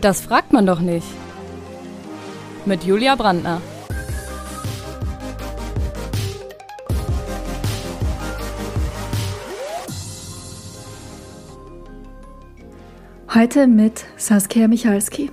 Das fragt man doch nicht. Mit Julia Brandner. Heute mit Saskia Michalski.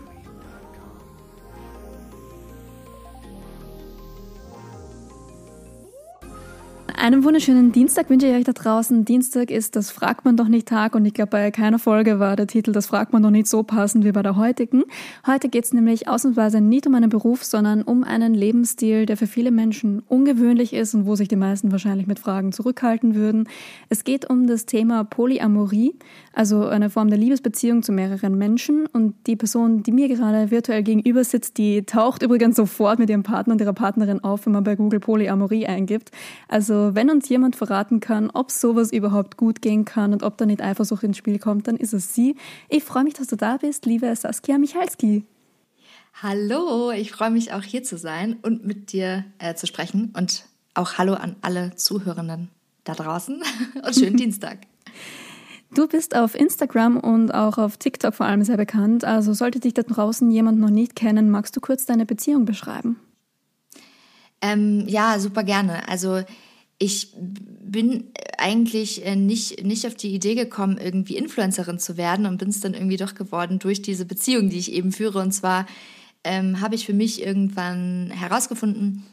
Einen wunderschönen Dienstag wünsche ich euch da draußen. Dienstag ist das Fragt man doch nicht Tag und ich glaube, bei keiner Folge war der Titel Das fragt man doch nicht so passend wie bei der heutigen. Heute geht es nämlich ausnahmsweise nicht um einen Beruf, sondern um einen Lebensstil, der für viele Menschen ungewöhnlich ist und wo sich die meisten wahrscheinlich mit Fragen zurückhalten würden. Es geht um das Thema Polyamorie, also eine Form der Liebesbeziehung zu mehreren Menschen und die Person, die mir gerade virtuell gegenüber sitzt, die taucht übrigens sofort mit ihrem Partner und ihrer Partnerin auf, wenn man bei Google Polyamorie eingibt. Also wenn uns jemand verraten kann, ob sowas überhaupt gut gehen kann und ob da nicht Eifersucht ins Spiel kommt, dann ist es sie. Ich freue mich, dass du da bist, liebe Saskia Michalski. Hallo, ich freue mich auch hier zu sein und mit dir äh, zu sprechen und auch Hallo an alle Zuhörenden da draußen und schönen Dienstag. Du bist auf Instagram und auch auf TikTok vor allem sehr bekannt. Also sollte dich da draußen jemand noch nicht kennen, magst du kurz deine Beziehung beschreiben? Ähm, ja, super gerne. Also ich bin eigentlich äh, nicht, nicht auf die Idee gekommen, irgendwie Influencerin zu werden und bin es dann irgendwie doch geworden durch diese Beziehung, die ich eben führe. Und zwar ähm, habe ich für mich irgendwann herausgefunden,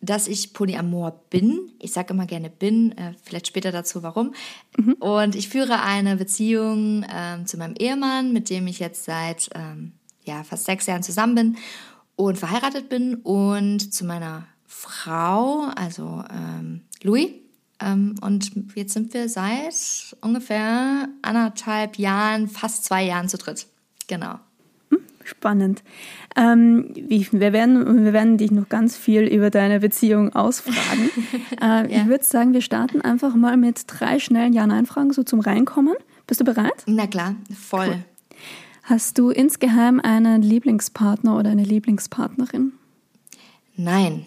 dass ich Polyamor bin. Ich sage immer gerne bin, äh, vielleicht später dazu warum. Mhm. Und ich führe eine Beziehung ähm, zu meinem Ehemann, mit dem ich jetzt seit ähm, ja, fast sechs Jahren zusammen bin und verheiratet bin und zu meiner Frau, also ähm, Louis. Ähm, und jetzt sind wir seit ungefähr anderthalb Jahren, fast zwei Jahren zu dritt. Genau. Hm, spannend. Ähm, wir, werden, wir werden dich noch ganz viel über deine Beziehung ausfragen. äh, ja. Ich würde sagen, wir starten einfach mal mit drei schnellen Ja-Nein-Fragen, so zum Reinkommen. Bist du bereit? Na klar, voll. Cool. Hast du insgeheim einen Lieblingspartner oder eine Lieblingspartnerin? Nein.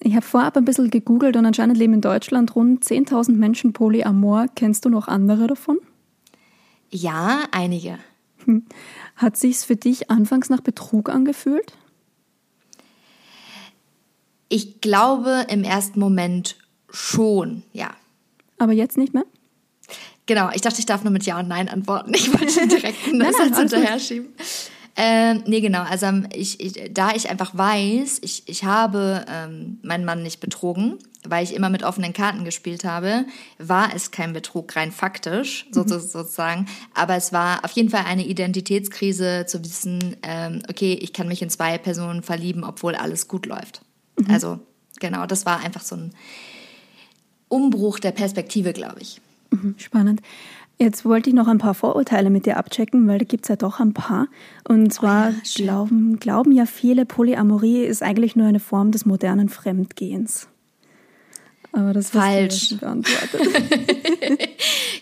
Ich habe vorab ein bisschen gegoogelt und anscheinend leben in Deutschland rund 10.000 Menschen polyamor. Kennst du noch andere davon? Ja, einige. Hm. Hat sich's für dich anfangs nach Betrug angefühlt? Ich glaube im ersten Moment schon, ja. Aber jetzt nicht mehr? Genau, ich dachte, ich darf nur mit Ja und Nein antworten. Ich wollte direkt einen Satz hinterher schieben. Ähm, nee, genau. Also ähm, ich, ich, da ich einfach weiß, ich, ich habe ähm, meinen Mann nicht betrogen, weil ich immer mit offenen Karten gespielt habe, war es kein Betrug, rein faktisch mhm. sozusagen. Aber es war auf jeden Fall eine Identitätskrise zu wissen, ähm, okay, ich kann mich in zwei Personen verlieben, obwohl alles gut läuft. Mhm. Also genau, das war einfach so ein Umbruch der Perspektive, glaube ich. Mhm, spannend. Jetzt wollte ich noch ein paar Vorurteile mit dir abchecken, weil da gibt es ja doch ein paar. Und zwar oh ja, glauben, glauben ja viele, Polyamorie ist eigentlich nur eine Form des modernen Fremdgehens. Aber das falsch. beantwortet.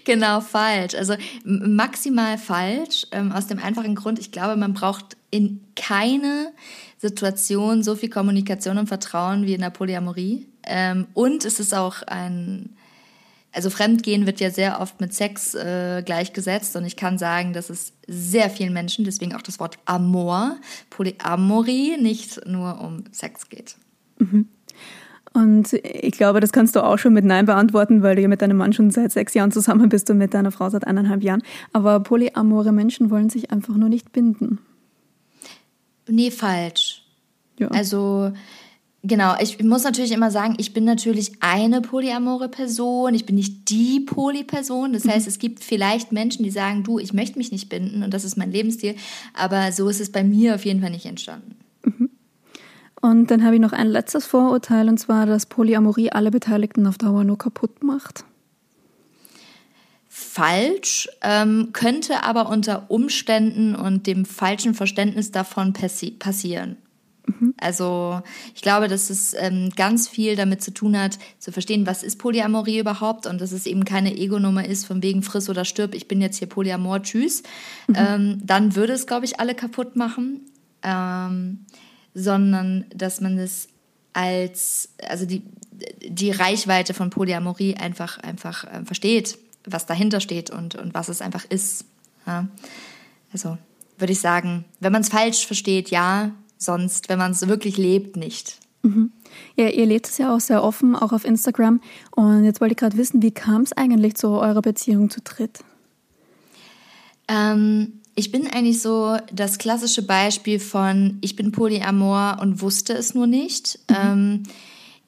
genau, falsch. Also maximal falsch. Ähm, aus dem einfachen Grund, ich glaube, man braucht in keine Situation so viel Kommunikation und Vertrauen wie in der Polyamorie. Ähm, und es ist auch ein also Fremdgehen wird ja sehr oft mit Sex äh, gleichgesetzt und ich kann sagen, dass es sehr vielen Menschen, deswegen auch das Wort Amor, Polyamorie, nicht nur um Sex geht. Mhm. Und ich glaube, das kannst du auch schon mit Nein beantworten, weil du ja mit deinem Mann schon seit sechs Jahren zusammen bist und mit deiner Frau seit eineinhalb Jahren. Aber polyamore Menschen wollen sich einfach nur nicht binden. Nee, falsch. Ja. Also Genau, ich muss natürlich immer sagen, ich bin natürlich eine polyamore Person, ich bin nicht die Polyperson. Das heißt, mhm. es gibt vielleicht Menschen, die sagen, du, ich möchte mich nicht binden und das ist mein Lebensstil, aber so ist es bei mir auf jeden Fall nicht entstanden. Mhm. Und dann habe ich noch ein letztes Vorurteil und zwar, dass Polyamorie alle Beteiligten auf Dauer nur kaputt macht. Falsch, ähm, könnte aber unter Umständen und dem falschen Verständnis davon passi passieren. Mhm. Also ich glaube, dass es ähm, ganz viel damit zu tun hat, zu verstehen, was ist Polyamorie überhaupt und dass es eben keine Ego-Nummer ist, von wegen friss oder stirb, ich bin jetzt hier Polyamor, tschüss. Mhm. Ähm, dann würde es, glaube ich, alle kaputt machen, ähm, sondern dass man es als, also die, die Reichweite von Polyamorie einfach, einfach äh, versteht, was dahinter steht und, und was es einfach ist. Ja? Also würde ich sagen, wenn man es falsch versteht, ja, sonst, wenn man es wirklich lebt, nicht. Mhm. Ja, ihr lebt es ja auch sehr offen, auch auf Instagram. Und jetzt wollte ich gerade wissen, wie kam es eigentlich zu eurer Beziehung zu dritt? Ähm, ich bin eigentlich so das klassische Beispiel von, ich bin Polyamor und wusste es nur nicht. Mhm. Ähm,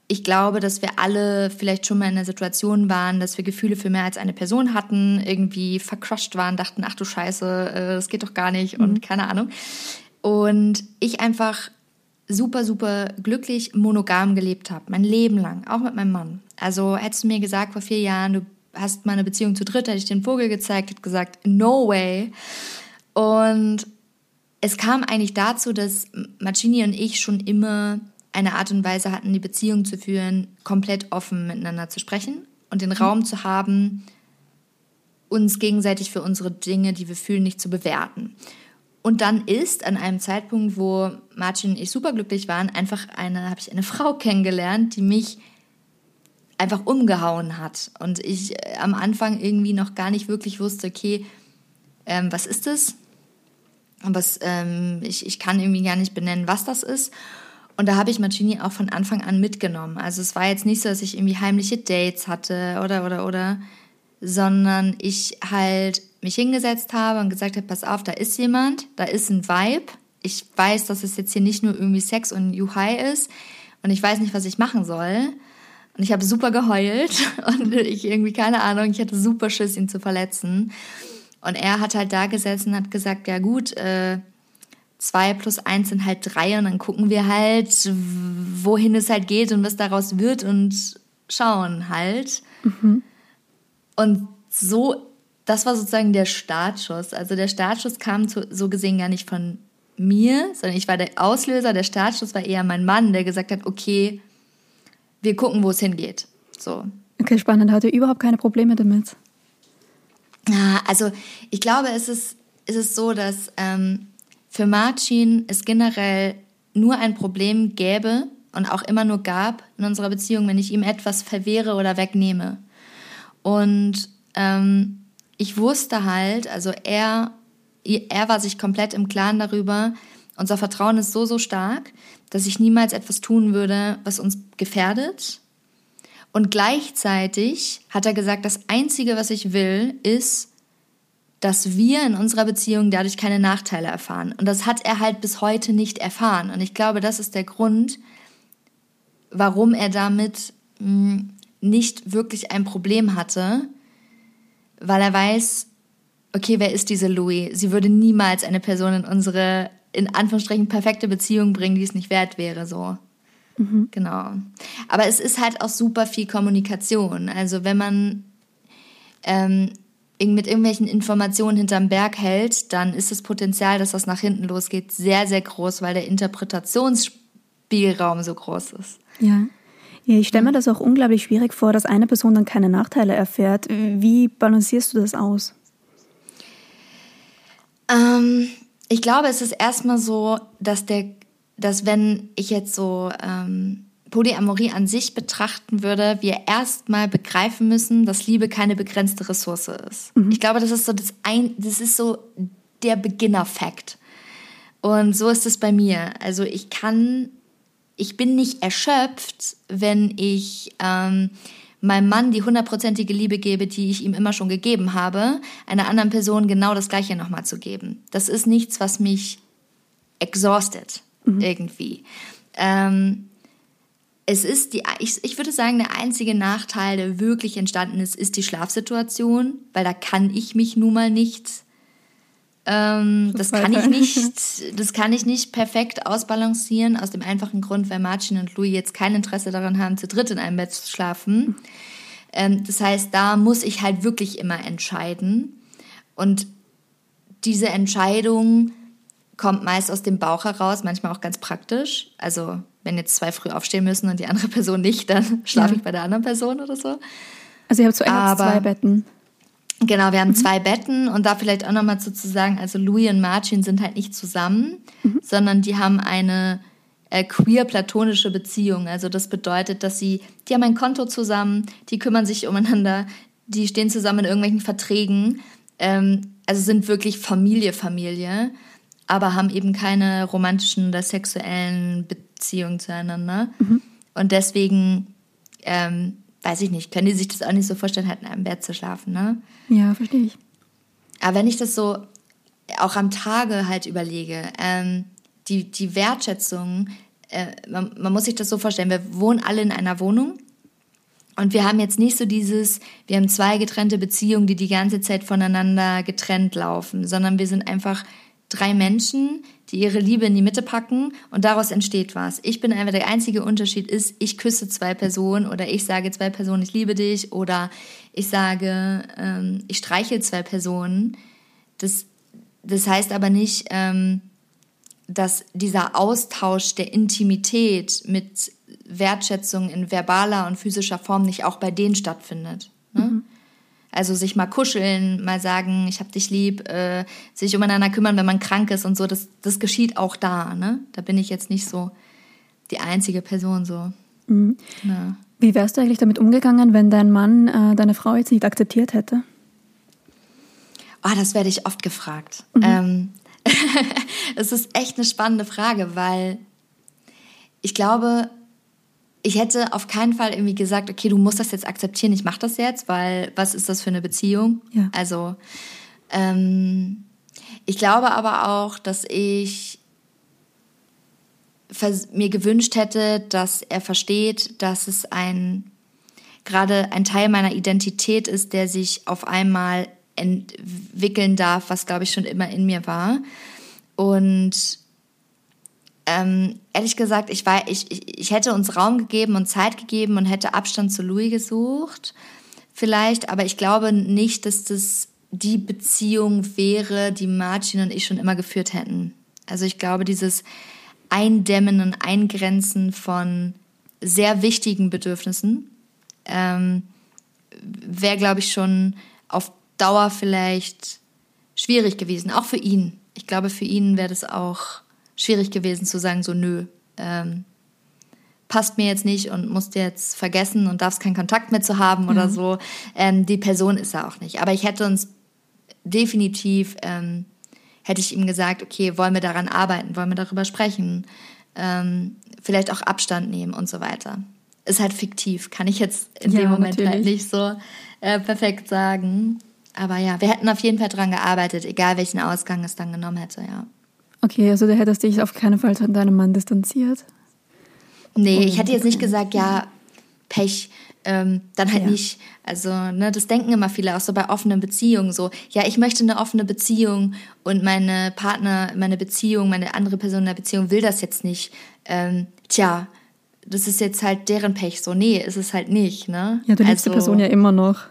ich glaube, dass wir alle vielleicht schon mal in der Situation waren, dass wir Gefühle für mehr als eine Person hatten, irgendwie vercrushed waren, dachten, ach du Scheiße, äh, das geht doch gar nicht mhm. und keine Ahnung. Und ich einfach super, super glücklich monogam gelebt habe, mein Leben lang, auch mit meinem Mann. Also hättest du mir gesagt vor vier Jahren, du hast mal eine Beziehung zu dritt, hätte ich den Vogel gezeigt, hätte gesagt, no way. Und es kam eigentlich dazu, dass Marcini und ich schon immer eine Art und Weise hatten, die Beziehung zu führen, komplett offen miteinander zu sprechen und den mhm. Raum zu haben, uns gegenseitig für unsere Dinge, die wir fühlen, nicht zu bewerten. Und dann ist an einem Zeitpunkt, wo Martin und ich superglücklich waren, einfach eine, habe ich eine Frau kennengelernt, die mich einfach umgehauen hat. Und ich äh, am Anfang irgendwie noch gar nicht wirklich wusste, okay, ähm, was ist das? Was, ähm, ich, ich kann irgendwie gar nicht benennen, was das ist. Und da habe ich Marcini auch von Anfang an mitgenommen. Also es war jetzt nicht so, dass ich irgendwie heimliche Dates hatte oder, oder, oder, sondern ich halt mich hingesetzt habe und gesagt habe, pass auf, da ist jemand, da ist ein Vibe. Ich weiß, dass es jetzt hier nicht nur irgendwie Sex und Juhai ist und ich weiß nicht, was ich machen soll. Und ich habe super geheult und ich irgendwie, keine Ahnung, ich hatte super Schiss, ihn zu verletzen. Und er hat halt da gesessen und hat gesagt, ja gut, äh, zwei plus eins sind halt drei und dann gucken wir halt, wohin es halt geht und was daraus wird und schauen halt. Mhm. Und so das war sozusagen der Startschuss. Also der Startschuss kam zu, so gesehen gar nicht von mir, sondern ich war der Auslöser. Der Startschuss war eher mein Mann, der gesagt hat, okay, wir gucken, wo es hingeht. So. Okay, spannend. Hatte überhaupt keine Probleme damit? Also ich glaube, es ist, es ist so, dass ähm, für Marcin es generell nur ein Problem gäbe und auch immer nur gab in unserer Beziehung, wenn ich ihm etwas verwehre oder wegnehme. Und ähm, ich wusste halt, also er, er war sich komplett im Klaren darüber, unser Vertrauen ist so, so stark, dass ich niemals etwas tun würde, was uns gefährdet. Und gleichzeitig hat er gesagt, das Einzige, was ich will, ist, dass wir in unserer Beziehung dadurch keine Nachteile erfahren. Und das hat er halt bis heute nicht erfahren. Und ich glaube, das ist der Grund, warum er damit hm, nicht wirklich ein Problem hatte, weil er weiß, okay, wer ist diese Louis? Sie würde niemals eine Person in unsere, in Anführungsstrichen, perfekte Beziehung bringen, die es nicht wert wäre, so. Mhm. Genau. Aber es ist halt auch super viel Kommunikation. Also wenn man ähm, mit irgendwelchen Informationen hinterm Berg hält, dann ist das Potenzial, dass das nach hinten losgeht, sehr, sehr groß, weil der Interpretationsspielraum so groß ist. Ja. Ich stelle mir das auch unglaublich schwierig vor, dass eine Person dann keine Nachteile erfährt. Wie balancierst du das aus? Ähm, ich glaube, es ist erstmal so, dass der, dass wenn ich jetzt so ähm, Polyamorie an sich betrachten würde, wir erstmal begreifen müssen, dass Liebe keine begrenzte Ressource ist. Mhm. Ich glaube, das ist so das ein, das ist so der Beginner-Fact. Und so ist es bei mir. Also ich kann ich bin nicht erschöpft, wenn ich ähm, meinem Mann die hundertprozentige Liebe gebe, die ich ihm immer schon gegeben habe, einer anderen Person genau das Gleiche nochmal zu geben. Das ist nichts, was mich exhausted mhm. irgendwie. Ähm, es ist die, ich, ich würde sagen, der einzige Nachteil, der wirklich entstanden ist, ist die Schlafsituation, weil da kann ich mich nun mal nicht ähm, das kann ich nicht, das kann ich nicht perfekt ausbalancieren, aus dem einfachen Grund, weil Martin und Louis jetzt kein Interesse daran haben, zu dritt in einem Bett zu schlafen. Ähm, das heißt, da muss ich halt wirklich immer entscheiden. Und diese Entscheidung kommt meist aus dem Bauch heraus, manchmal auch ganz praktisch. Also, wenn jetzt zwei früh aufstehen müssen und die andere Person nicht, dann schlafe ja. ich bei der anderen Person oder so. Also, ihr habt so zwei Betten. Genau, wir haben mhm. zwei Betten und da vielleicht auch nochmal zu sagen, also Louis und Martin sind halt nicht zusammen, mhm. sondern die haben eine äh, queer-platonische Beziehung. Also das bedeutet, dass sie, die haben ein Konto zusammen, die kümmern sich umeinander, die stehen zusammen in irgendwelchen Verträgen, ähm, also sind wirklich Familie, Familie. aber haben eben keine romantischen oder sexuellen Beziehungen zueinander. Mhm. Und deswegen, ähm, weiß ich nicht, können die sich das auch nicht so vorstellen, halt in einem Bett zu schlafen, ne? Ja, verstehe ich. Aber wenn ich das so auch am Tage halt überlege, ähm, die, die Wertschätzung, äh, man, man muss sich das so vorstellen, wir wohnen alle in einer Wohnung und wir haben jetzt nicht so dieses, wir haben zwei getrennte Beziehungen, die die ganze Zeit voneinander getrennt laufen, sondern wir sind einfach drei Menschen, die ihre Liebe in die Mitte packen und daraus entsteht was. Ich bin einfach der einzige Unterschied ist, ich küsse zwei Personen oder ich sage zwei Personen, ich liebe dich oder ich sage, ähm, ich streiche zwei Personen. Das, das heißt aber nicht, ähm, dass dieser Austausch der Intimität mit Wertschätzung in verbaler und physischer Form nicht auch bei denen stattfindet. Ne? Mhm. Also sich mal kuscheln, mal sagen, ich hab dich lieb, äh, sich umeinander kümmern, wenn man krank ist und so, das, das geschieht auch da. Ne? Da bin ich jetzt nicht so die einzige Person so. Mhm. Ja. Wie wärst du eigentlich damit umgegangen, wenn dein Mann äh, deine Frau jetzt nicht akzeptiert hätte? Oh, das werde ich oft gefragt. Mhm. Ähm, es ist echt eine spannende Frage, weil ich glaube, ich hätte auf keinen Fall irgendwie gesagt, okay, du musst das jetzt akzeptieren, ich mache das jetzt, weil was ist das für eine Beziehung? Ja. Also ähm, ich glaube aber auch, dass ich mir gewünscht hätte, dass er versteht, dass es ein gerade ein Teil meiner Identität ist, der sich auf einmal entwickeln darf, was glaube ich schon immer in mir war. Und ähm, ehrlich gesagt, ich, war, ich, ich, ich hätte uns Raum gegeben und Zeit gegeben und hätte Abstand zu Louis gesucht, vielleicht, aber ich glaube nicht, dass das die Beziehung wäre, die Martin und ich schon immer geführt hätten. Also ich glaube, dieses Eindämmen und Eingrenzen von sehr wichtigen Bedürfnissen ähm, wäre, glaube ich, schon auf Dauer vielleicht schwierig gewesen, auch für ihn. Ich glaube, für ihn wäre das auch schwierig gewesen zu sagen, so nö, ähm, passt mir jetzt nicht und musst jetzt vergessen und darfst keinen Kontakt mehr zu haben oder mhm. so. Ähm, die Person ist er auch nicht. Aber ich hätte uns definitiv, ähm, hätte ich ihm gesagt, okay, wollen wir daran arbeiten, wollen wir darüber sprechen, ähm, vielleicht auch Abstand nehmen und so weiter. Ist halt fiktiv, kann ich jetzt in ja, dem Moment halt natürlich. halt nicht so äh, perfekt sagen. Aber ja, wir hätten auf jeden Fall daran gearbeitet, egal welchen Ausgang es dann genommen hätte, ja. Okay, also du hättest dich auf keinen Fall von deinem Mann distanziert? Nee, ich hätte jetzt nicht gesagt, ja, Pech, ähm, dann halt ja. nicht. Also, ne, das denken immer viele auch so bei offenen Beziehungen so. Ja, ich möchte eine offene Beziehung und meine Partner, meine Beziehung, meine andere Person in der Beziehung will das jetzt nicht. Ähm, tja, das ist jetzt halt deren Pech. So, nee, ist es halt nicht, ne? Ja, du liebst also, die Person ja immer noch.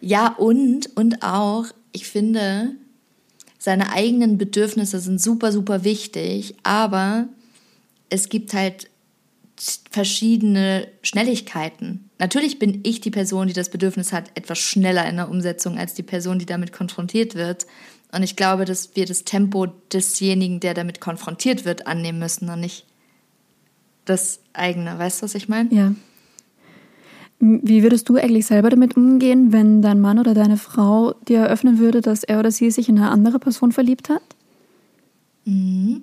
Ja, und, und auch, ich finde, seine eigenen Bedürfnisse sind super, super wichtig, aber es gibt halt verschiedene Schnelligkeiten. Natürlich bin ich die Person, die das Bedürfnis hat, etwas schneller in der Umsetzung als die Person, die damit konfrontiert wird. Und ich glaube, dass wir das Tempo desjenigen, der damit konfrontiert wird, annehmen müssen und nicht das eigene. Weißt du, was ich meine? Ja. Wie würdest du eigentlich selber damit umgehen, wenn dein Mann oder deine Frau dir eröffnen würde, dass er oder sie sich in eine andere Person verliebt hat? Mhm.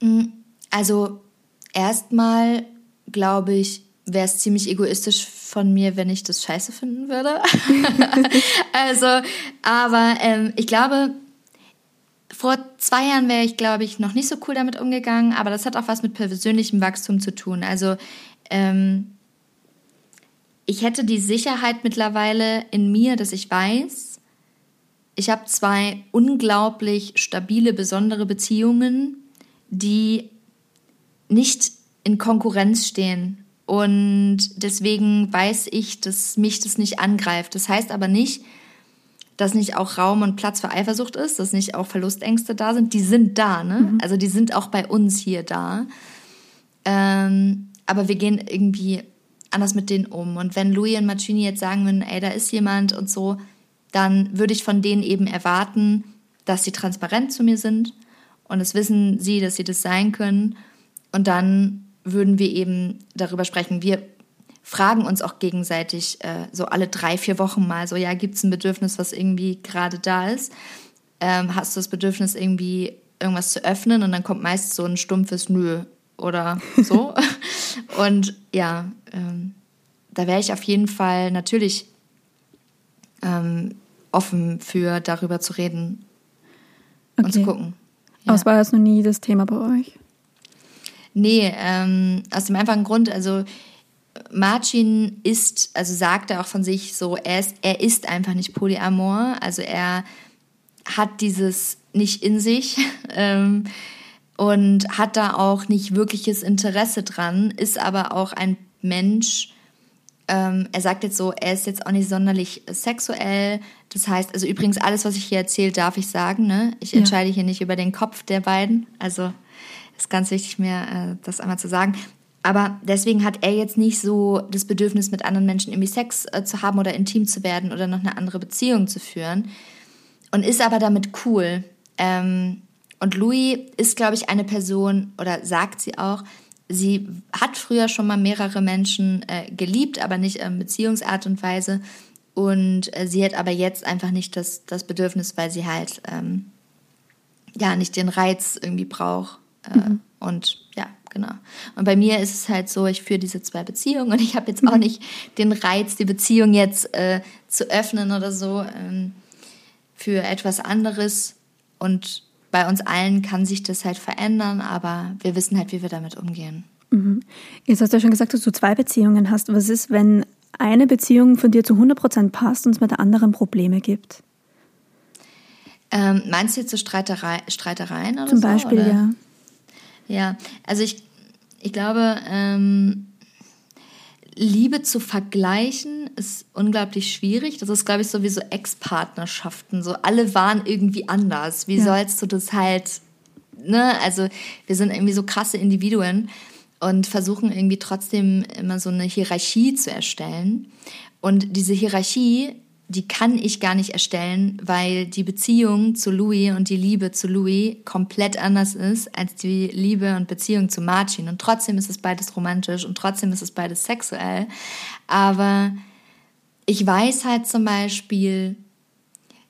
Mhm. Also erstmal glaube ich, wäre es ziemlich egoistisch von mir, wenn ich das scheiße finden würde. also, aber ähm, ich glaube, vor zwei Jahren wäre ich, glaube ich, noch nicht so cool damit umgegangen, aber das hat auch was mit persönlichem Wachstum zu tun. Also ähm, ich hätte die Sicherheit mittlerweile in mir, dass ich weiß, ich habe zwei unglaublich stabile, besondere Beziehungen, die nicht in Konkurrenz stehen. Und deswegen weiß ich, dass mich das nicht angreift. Das heißt aber nicht, dass nicht auch Raum und Platz für Eifersucht ist, dass nicht auch Verlustängste da sind. Die sind da, ne? Mhm. Also die sind auch bei uns hier da. Ähm, aber wir gehen irgendwie anders mit denen um. Und wenn Louis und Marcini jetzt sagen würden, ey, da ist jemand und so, dann würde ich von denen eben erwarten, dass sie transparent zu mir sind und es wissen sie, dass sie das sein können. Und dann würden wir eben darüber sprechen. Wir fragen uns auch gegenseitig äh, so alle drei, vier Wochen mal so, ja, gibt es ein Bedürfnis, was irgendwie gerade da ist? Ähm, hast du das Bedürfnis irgendwie irgendwas zu öffnen und dann kommt meist so ein stumpfes Nö oder so. und ja, ähm, da wäre ich auf jeden Fall natürlich ähm, offen für, darüber zu reden okay. und zu gucken. Ja. Aber es war jetzt noch nie das Thema bei euch? Nee, ähm, aus dem einfachen Grund, also Marcin ist, also sagt er auch von sich so, er ist, er ist einfach nicht Polyamor, also er hat dieses nicht in sich ähm, und hat da auch nicht wirkliches Interesse dran, ist aber auch ein Mensch, ähm, er sagt jetzt so, er ist jetzt auch nicht sonderlich sexuell. Das heißt, also übrigens alles, was ich hier erzähle, darf ich sagen. Ne? Ich ja. entscheide hier nicht über den Kopf der beiden. Also ist ganz wichtig, mir äh, das einmal zu sagen. Aber deswegen hat er jetzt nicht so das Bedürfnis, mit anderen Menschen irgendwie Sex äh, zu haben oder intim zu werden oder noch eine andere Beziehung zu führen. Und ist aber damit cool. Ähm, und Louis ist, glaube ich, eine Person, oder sagt sie auch, sie hat früher schon mal mehrere Menschen äh, geliebt, aber nicht in Beziehungsart und Weise. Und äh, sie hat aber jetzt einfach nicht das, das Bedürfnis, weil sie halt ähm, ja nicht den Reiz irgendwie braucht. Äh, mhm. Und ja, genau. Und bei mir ist es halt so, ich führe diese zwei Beziehungen und ich habe jetzt auch mhm. nicht den Reiz, die Beziehung jetzt äh, zu öffnen oder so ähm, für etwas anderes. Und bei uns allen kann sich das halt verändern, aber wir wissen halt, wie wir damit umgehen. Mhm. Jetzt hast du ja schon gesagt, dass du zwei Beziehungen hast. Was ist, wenn eine Beziehung von dir zu 100% passt und es mit der anderen Probleme gibt? Ähm, meinst du jetzt so Streiterei, Streitereien oder Zum so, Beispiel, oder? ja. Ja, also ich, ich glaube, ähm, Liebe zu vergleichen ist unglaublich schwierig. Das ist, glaube ich, sowieso Ex-Partnerschaften. So alle waren irgendwie anders. Wie ja. sollst du das halt, ne? Also wir sind irgendwie so krasse Individuen und versuchen irgendwie trotzdem immer so eine Hierarchie zu erstellen. Und diese Hierarchie die kann ich gar nicht erstellen, weil die Beziehung zu Louis und die Liebe zu Louis komplett anders ist als die Liebe und Beziehung zu Martin. Und trotzdem ist es beides romantisch und trotzdem ist es beides sexuell. Aber ich weiß halt zum Beispiel,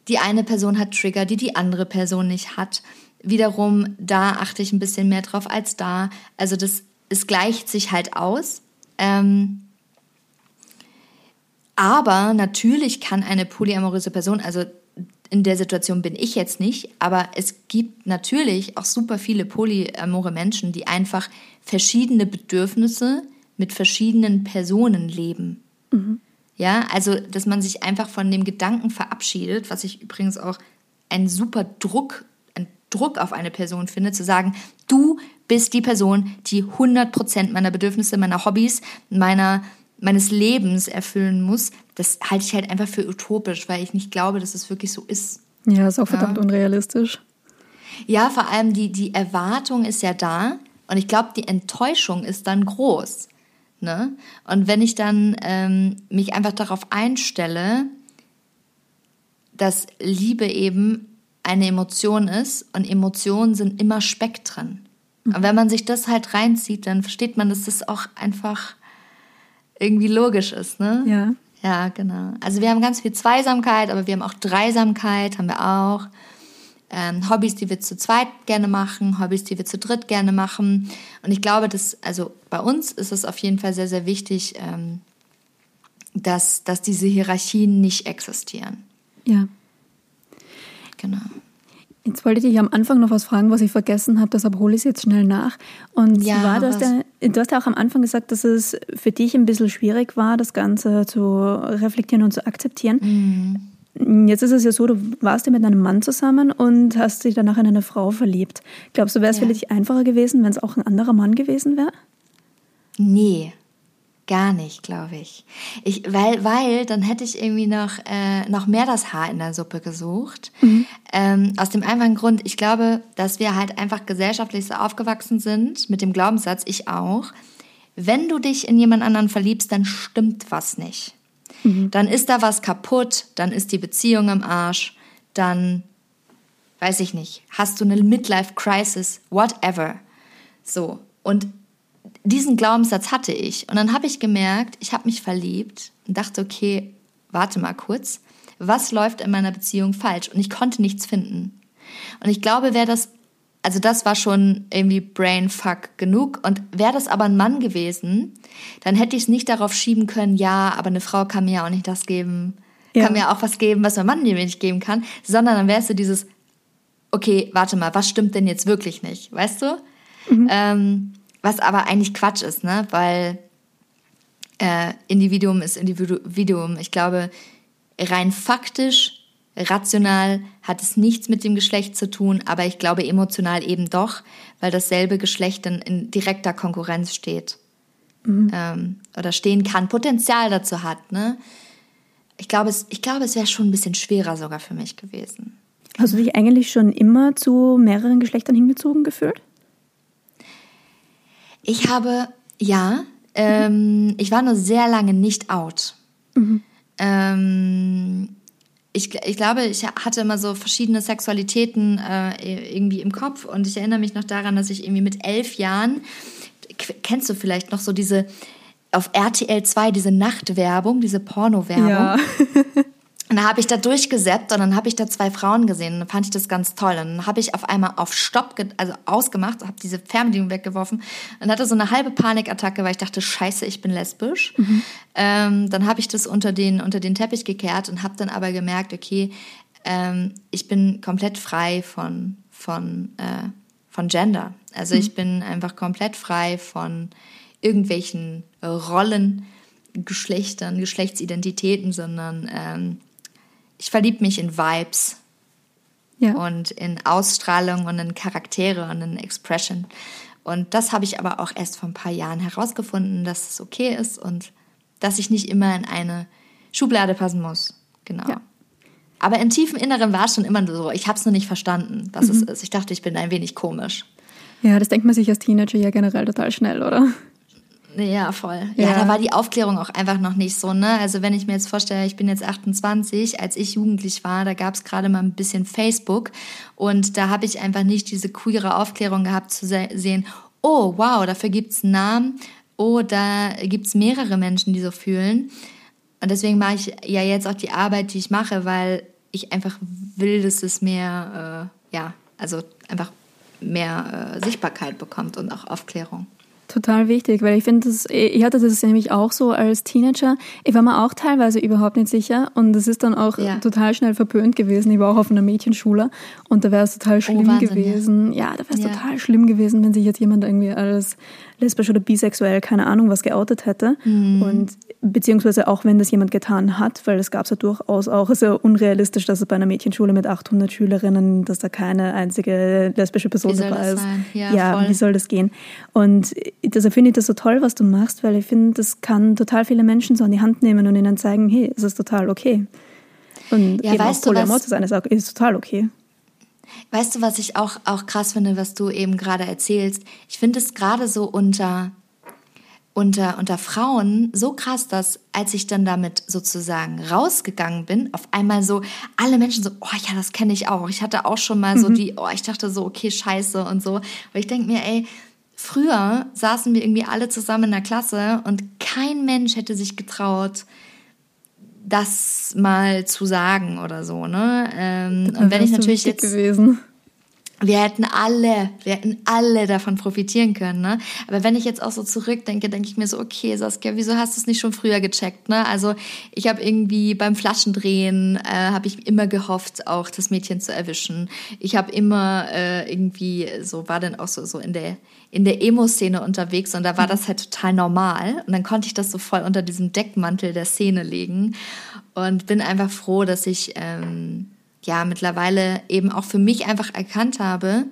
die eine Person hat Trigger, die die andere Person nicht hat. Wiederum, da achte ich ein bisschen mehr drauf als da. Also das, es gleicht sich halt aus. Ähm, aber natürlich kann eine polyamoröse Person, also in der Situation bin ich jetzt nicht, aber es gibt natürlich auch super viele polyamore Menschen, die einfach verschiedene Bedürfnisse mit verschiedenen Personen leben. Mhm. Ja, also dass man sich einfach von dem Gedanken verabschiedet, was ich übrigens auch einen super Druck, einen Druck auf eine Person finde, zu sagen, du bist die Person, die 100% meiner Bedürfnisse, meiner Hobbys, meiner meines Lebens erfüllen muss, das halte ich halt einfach für utopisch, weil ich nicht glaube, dass es wirklich so ist. Ja, ist auch verdammt ja. unrealistisch. Ja, vor allem die, die Erwartung ist ja da und ich glaube, die Enttäuschung ist dann groß. Ne? Und wenn ich dann ähm, mich einfach darauf einstelle, dass Liebe eben eine Emotion ist und Emotionen sind immer Spektren. Mhm. Und wenn man sich das halt reinzieht, dann versteht man, dass das auch einfach irgendwie logisch ist, ne? Ja. Ja, genau. Also wir haben ganz viel Zweisamkeit, aber wir haben auch Dreisamkeit, haben wir auch. Ähm, Hobbys, die wir zu zweit gerne machen, Hobbys, die wir zu dritt gerne machen. Und ich glaube, dass, also bei uns ist es auf jeden Fall sehr, sehr wichtig, ähm, dass, dass diese Hierarchien nicht existieren. Ja. Genau. Jetzt wollte ich dich am Anfang noch was fragen, was ich vergessen habe, deshalb hole ich es jetzt schnell nach. Und ja, zwar, du hast, ja, du hast ja auch am Anfang gesagt, dass es für dich ein bisschen schwierig war, das Ganze zu reflektieren und zu akzeptieren. Mhm. Jetzt ist es ja so, du warst ja mit einem Mann zusammen und hast dich danach in eine Frau verliebt. Glaubst du, wäre es ja. für dich einfacher gewesen, wenn es auch ein anderer Mann gewesen wäre? Nee, Gar nicht, glaube ich. ich. weil, weil dann hätte ich irgendwie noch, äh, noch mehr das Haar in der Suppe gesucht. Mhm. Ähm, aus dem einfachen Grund, ich glaube, dass wir halt einfach gesellschaftlich so aufgewachsen sind, mit dem Glaubenssatz, ich auch. Wenn du dich in jemand anderen verliebst, dann stimmt was nicht. Mhm. Dann ist da was kaputt, dann ist die Beziehung im Arsch, dann, weiß ich nicht, hast du eine Midlife-Crisis, whatever. So. Und diesen Glaubenssatz hatte ich. Und dann habe ich gemerkt, ich habe mich verliebt und dachte, okay, warte mal kurz, was läuft in meiner Beziehung falsch? Und ich konnte nichts finden. Und ich glaube, wäre das also das war schon irgendwie Brainfuck genug. Und wäre das aber ein Mann gewesen, dann hätte ich es nicht darauf schieben können, ja, aber eine Frau kann mir ja auch nicht das geben, ja. kann mir auch was geben, was ein Mann mir nicht geben kann, sondern dann wärst du dieses, okay, warte mal, was stimmt denn jetzt wirklich nicht, weißt du? Mhm. Ähm, was aber eigentlich Quatsch ist, ne? Weil äh, Individuum ist Individuum. Ich glaube, rein faktisch Rational hat es nichts mit dem Geschlecht zu tun, aber ich glaube emotional eben doch, weil dasselbe Geschlecht dann in direkter Konkurrenz steht. Mhm. Ähm, oder stehen kann, Potenzial dazu hat. Ne? Ich glaube, es, ich glaube, es wäre schon ein bisschen schwerer sogar für mich gewesen. Hast du dich eigentlich schon immer zu mehreren Geschlechtern hingezogen gefühlt? Ich habe, ja, ähm, ich war nur sehr lange nicht out. Mhm. Ähm, ich, ich glaube, ich hatte immer so verschiedene Sexualitäten äh, irgendwie im Kopf und ich erinnere mich noch daran, dass ich irgendwie mit elf Jahren, kennst du vielleicht noch so diese auf RTL 2 diese Nachtwerbung, diese Porno-Werbung. Ja. Und da habe ich da durchgesäppt und dann habe ich da zwei Frauen gesehen und dann fand ich das ganz toll. Und dann habe ich auf einmal auf Stopp, also ausgemacht, habe diese Fernbedienung weggeworfen und hatte so eine halbe Panikattacke, weil ich dachte, scheiße, ich bin lesbisch. Mhm. Ähm, dann habe ich das unter den, unter den Teppich gekehrt und habe dann aber gemerkt, okay, ähm, ich bin komplett frei von, von, äh, von Gender. Also mhm. ich bin einfach komplett frei von irgendwelchen Rollen, Geschlechtern, Geschlechtsidentitäten, sondern ähm, ich verliebe mich in Vibes ja. und in Ausstrahlung und in Charaktere und in Expression. Und das habe ich aber auch erst vor ein paar Jahren herausgefunden, dass es okay ist und dass ich nicht immer in eine Schublade passen muss. Genau. Ja. Aber im tiefen Inneren war es schon immer so, ich habe es nur nicht verstanden, was mhm. es ist. Ich dachte, ich bin ein wenig komisch. Ja, das denkt man sich als Teenager ja generell total schnell, oder? Ja, voll. Ja. ja. da war die Aufklärung auch einfach noch nicht so, ne? Also wenn ich mir jetzt vorstelle, ich bin jetzt 28, als ich jugendlich war, da gab es gerade mal ein bisschen Facebook und da habe ich einfach nicht diese queere Aufklärung gehabt zu se sehen, oh wow, dafür gibt es einen Namen, oh, da gibt es mehrere Menschen, die so fühlen. Und deswegen mache ich ja jetzt auch die Arbeit, die ich mache, weil ich einfach will, dass es mehr, äh, ja, also einfach mehr äh, Sichtbarkeit bekommt und auch Aufklärung. Total wichtig, weil ich finde, ich hatte das nämlich auch so als Teenager. Ich war mir auch teilweise überhaupt nicht sicher und es ist dann auch ja. total schnell verpönt gewesen. Ich war auch auf einer Mädchenschule und da wäre es total oh, schlimm oh, Wahnsinn, gewesen. Ja, ja da wäre es ja. total schlimm gewesen, wenn sich jetzt jemand irgendwie als lesbisch oder bisexuell, keine Ahnung, was geoutet hätte. Mhm. Und beziehungsweise auch wenn das jemand getan hat, weil das gab es ja durchaus auch, ist ja unrealistisch, dass es bei einer Mädchenschule mit 800 Schülerinnen, dass da keine einzige lesbische Person dabei ist. Ja, ja wie soll das gehen? Und deshalb finde ich das so toll, was du machst, weil ich finde, das kann total viele Menschen so an die Hand nehmen und ihnen zeigen, hey, es ist total okay. Und ja, eben auch Polyamor zu sein ist, auch, ist total okay. Weißt du, was ich auch, auch krass finde, was du eben gerade erzählst? Ich finde es gerade so unter, unter, unter Frauen so krass, dass als ich dann damit sozusagen rausgegangen bin, auf einmal so alle Menschen so, oh ja, das kenne ich auch. Ich hatte auch schon mal so mhm. die, oh, ich dachte so, okay, scheiße und so. Aber ich denke mir, ey, früher saßen wir irgendwie alle zusammen in der Klasse und kein Mensch hätte sich getraut, das mal zu sagen oder so, ne? Ähm, und wenn ich natürlich jetzt gewesen. Wir hätten alle, wir hätten alle davon profitieren können, ne? Aber wenn ich jetzt auch so zurückdenke, denke ich mir so, okay, Saskia, wieso hast du es nicht schon früher gecheckt, ne? Also ich habe irgendwie beim Flaschendrehen äh, habe ich immer gehofft, auch das Mädchen zu erwischen. Ich habe immer äh, irgendwie so war dann auch so so in der in der Emo-Szene unterwegs und da war das halt total normal. Und dann konnte ich das so voll unter diesem Deckmantel der Szene legen und bin einfach froh, dass ich ähm, ja mittlerweile eben auch für mich einfach erkannt habe,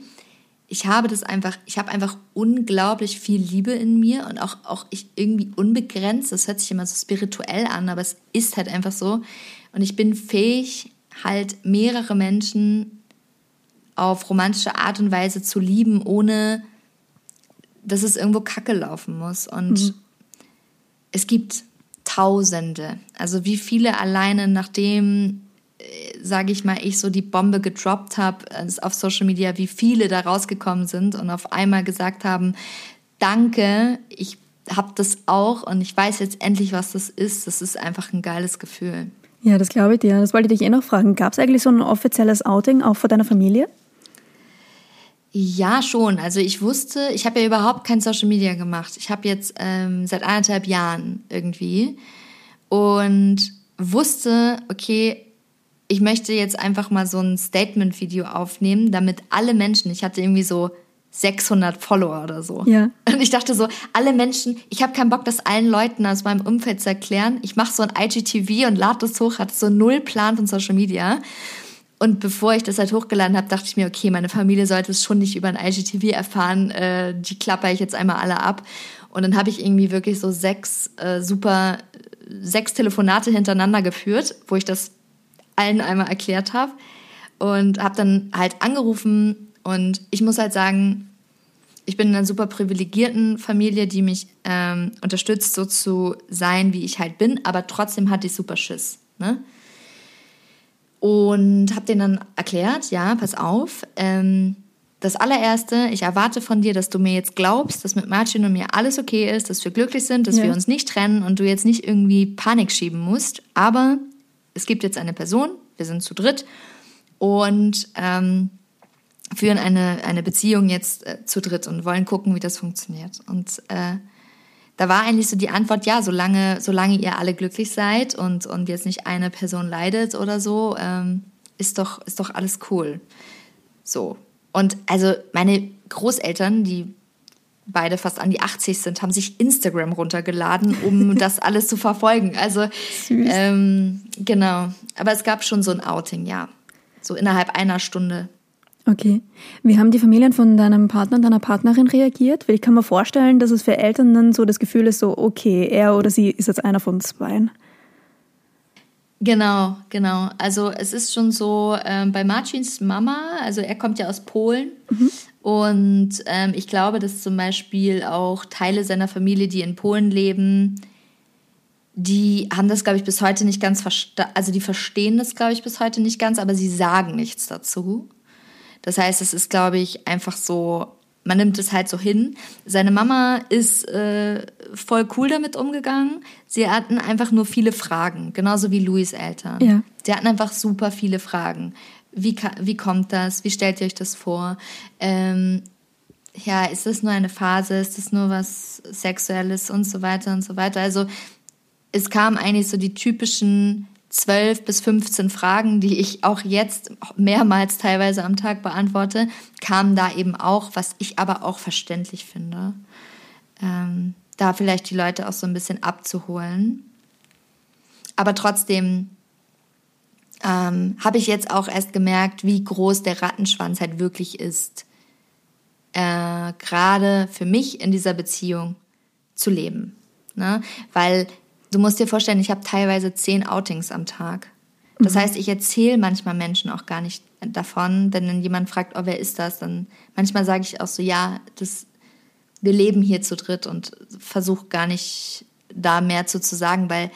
ich habe das einfach, ich habe einfach unglaublich viel Liebe in mir und auch, auch ich irgendwie unbegrenzt. Das hört sich immer so spirituell an, aber es ist halt einfach so. Und ich bin fähig, halt mehrere Menschen auf romantische Art und Weise zu lieben, ohne dass es irgendwo Kacke laufen muss. Und mhm. es gibt Tausende. Also wie viele alleine nachdem, sage ich mal, ich so die Bombe gedroppt habe auf Social Media, wie viele da rausgekommen sind und auf einmal gesagt haben, danke, ich habe das auch und ich weiß jetzt endlich, was das ist. Das ist einfach ein geiles Gefühl. Ja, das glaube ich dir. Das wollte ich dich eh noch fragen. Gab es eigentlich so ein offizielles Outing auch vor deiner Familie? Ja, schon. Also ich wusste, ich habe ja überhaupt kein Social Media gemacht. Ich habe jetzt ähm, seit anderthalb Jahren irgendwie und wusste, okay, ich möchte jetzt einfach mal so ein Statement-Video aufnehmen, damit alle Menschen, ich hatte irgendwie so 600 Follower oder so. Ja. Und ich dachte so, alle Menschen, ich habe keinen Bock, das allen Leuten aus meinem Umfeld zu erklären. Ich mache so ein IGTV und lade das hoch, hatte so null Plan von Social Media. Und bevor ich das halt hochgeladen habe, dachte ich mir, okay, meine Familie sollte es schon nicht über ein IGTV erfahren. Äh, die klapper ich jetzt einmal alle ab. Und dann habe ich irgendwie wirklich so sechs äh, super, sechs Telefonate hintereinander geführt, wo ich das allen einmal erklärt habe. Und habe dann halt angerufen und ich muss halt sagen, ich bin in einer super privilegierten Familie, die mich ähm, unterstützt, so zu sein, wie ich halt bin, aber trotzdem hatte ich super Schiss. Ne? Und habe denen dann erklärt, ja, pass auf, ähm, das allererste, ich erwarte von dir, dass du mir jetzt glaubst, dass mit Martin und mir alles okay ist, dass wir glücklich sind, dass ja. wir uns nicht trennen und du jetzt nicht irgendwie Panik schieben musst. Aber es gibt jetzt eine Person, wir sind zu dritt und ähm, führen eine, eine Beziehung jetzt äh, zu dritt und wollen gucken, wie das funktioniert. Und äh, da war eigentlich so die Antwort, ja, solange, solange ihr alle glücklich seid und, und jetzt nicht eine Person leidet oder so, ähm, ist, doch, ist doch alles cool. So. Und also meine Großeltern, die beide fast an die 80 sind, haben sich Instagram runtergeladen, um das alles zu verfolgen. Also ähm, genau. Aber es gab schon so ein Outing, ja. So innerhalb einer Stunde Okay. Wie haben die Familien von deinem Partner und deiner Partnerin reagiert? Weil ich kann mir vorstellen, dass es für Eltern dann so das Gefühl ist, so, okay, er oder sie ist jetzt einer von zweien. Genau, genau. Also es ist schon so, ähm, bei Marcins Mama, also er kommt ja aus Polen mhm. Und ähm, ich glaube, dass zum Beispiel auch Teile seiner Familie, die in Polen leben, die haben das, glaube ich, bis heute nicht ganz verstanden, also die verstehen das, glaube ich, bis heute nicht ganz, aber sie sagen nichts dazu. Das heißt, es ist, glaube ich, einfach so, man nimmt es halt so hin. Seine Mama ist äh, voll cool damit umgegangen. Sie hatten einfach nur viele Fragen, genauso wie Louis Eltern. Ja. Sie hatten einfach super viele Fragen. Wie, wie kommt das? Wie stellt ihr euch das vor? Ähm, ja, ist das nur eine Phase? Ist das nur was Sexuelles und so weiter und so weiter? Also es kamen eigentlich so die typischen 12 bis 15 Fragen, die ich auch jetzt mehrmals teilweise am Tag beantworte, kamen da eben auch, was ich aber auch verständlich finde. Ähm, da vielleicht die Leute auch so ein bisschen abzuholen. Aber trotzdem ähm, habe ich jetzt auch erst gemerkt, wie groß der Rattenschwanz halt wirklich ist. Äh, Gerade für mich in dieser Beziehung zu leben. Ne? Weil Du musst dir vorstellen, ich habe teilweise zehn Outings am Tag. Das mhm. heißt, ich erzähle manchmal Menschen auch gar nicht davon, denn wenn jemand fragt, oh, wer ist das, dann manchmal sage ich auch so, ja, das, wir leben hier zu dritt und versuche gar nicht da mehr zu, zu sagen, weil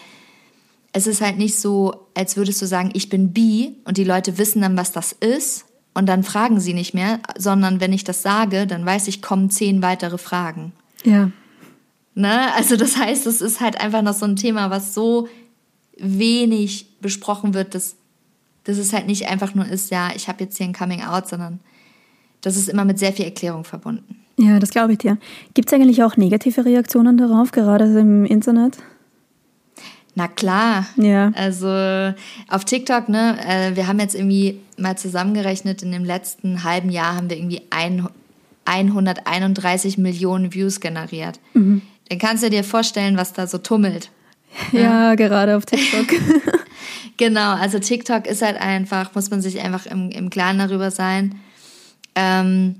es ist halt nicht so, als würdest du sagen, ich bin bi und die Leute wissen dann, was das ist und dann fragen sie nicht mehr, sondern wenn ich das sage, dann weiß ich, kommen zehn weitere Fragen. Ja. Ne? Also das heißt, es ist halt einfach noch so ein Thema, was so wenig besprochen wird, dass, dass es halt nicht einfach nur ist, ja, ich habe jetzt hier ein Coming Out, sondern das ist immer mit sehr viel Erklärung verbunden. Ja, das glaube ich dir. Gibt es eigentlich auch negative Reaktionen darauf, gerade im Internet? Na klar. Ja. Also auf TikTok, ne, äh, wir haben jetzt irgendwie mal zusammengerechnet, in dem letzten halben Jahr haben wir irgendwie ein, 131 Millionen Views generiert. Mhm dann kannst du dir vorstellen, was da so tummelt. Ja, ja. gerade auf TikTok. genau, also TikTok ist halt einfach, muss man sich einfach im, im Klaren darüber sein. Ähm,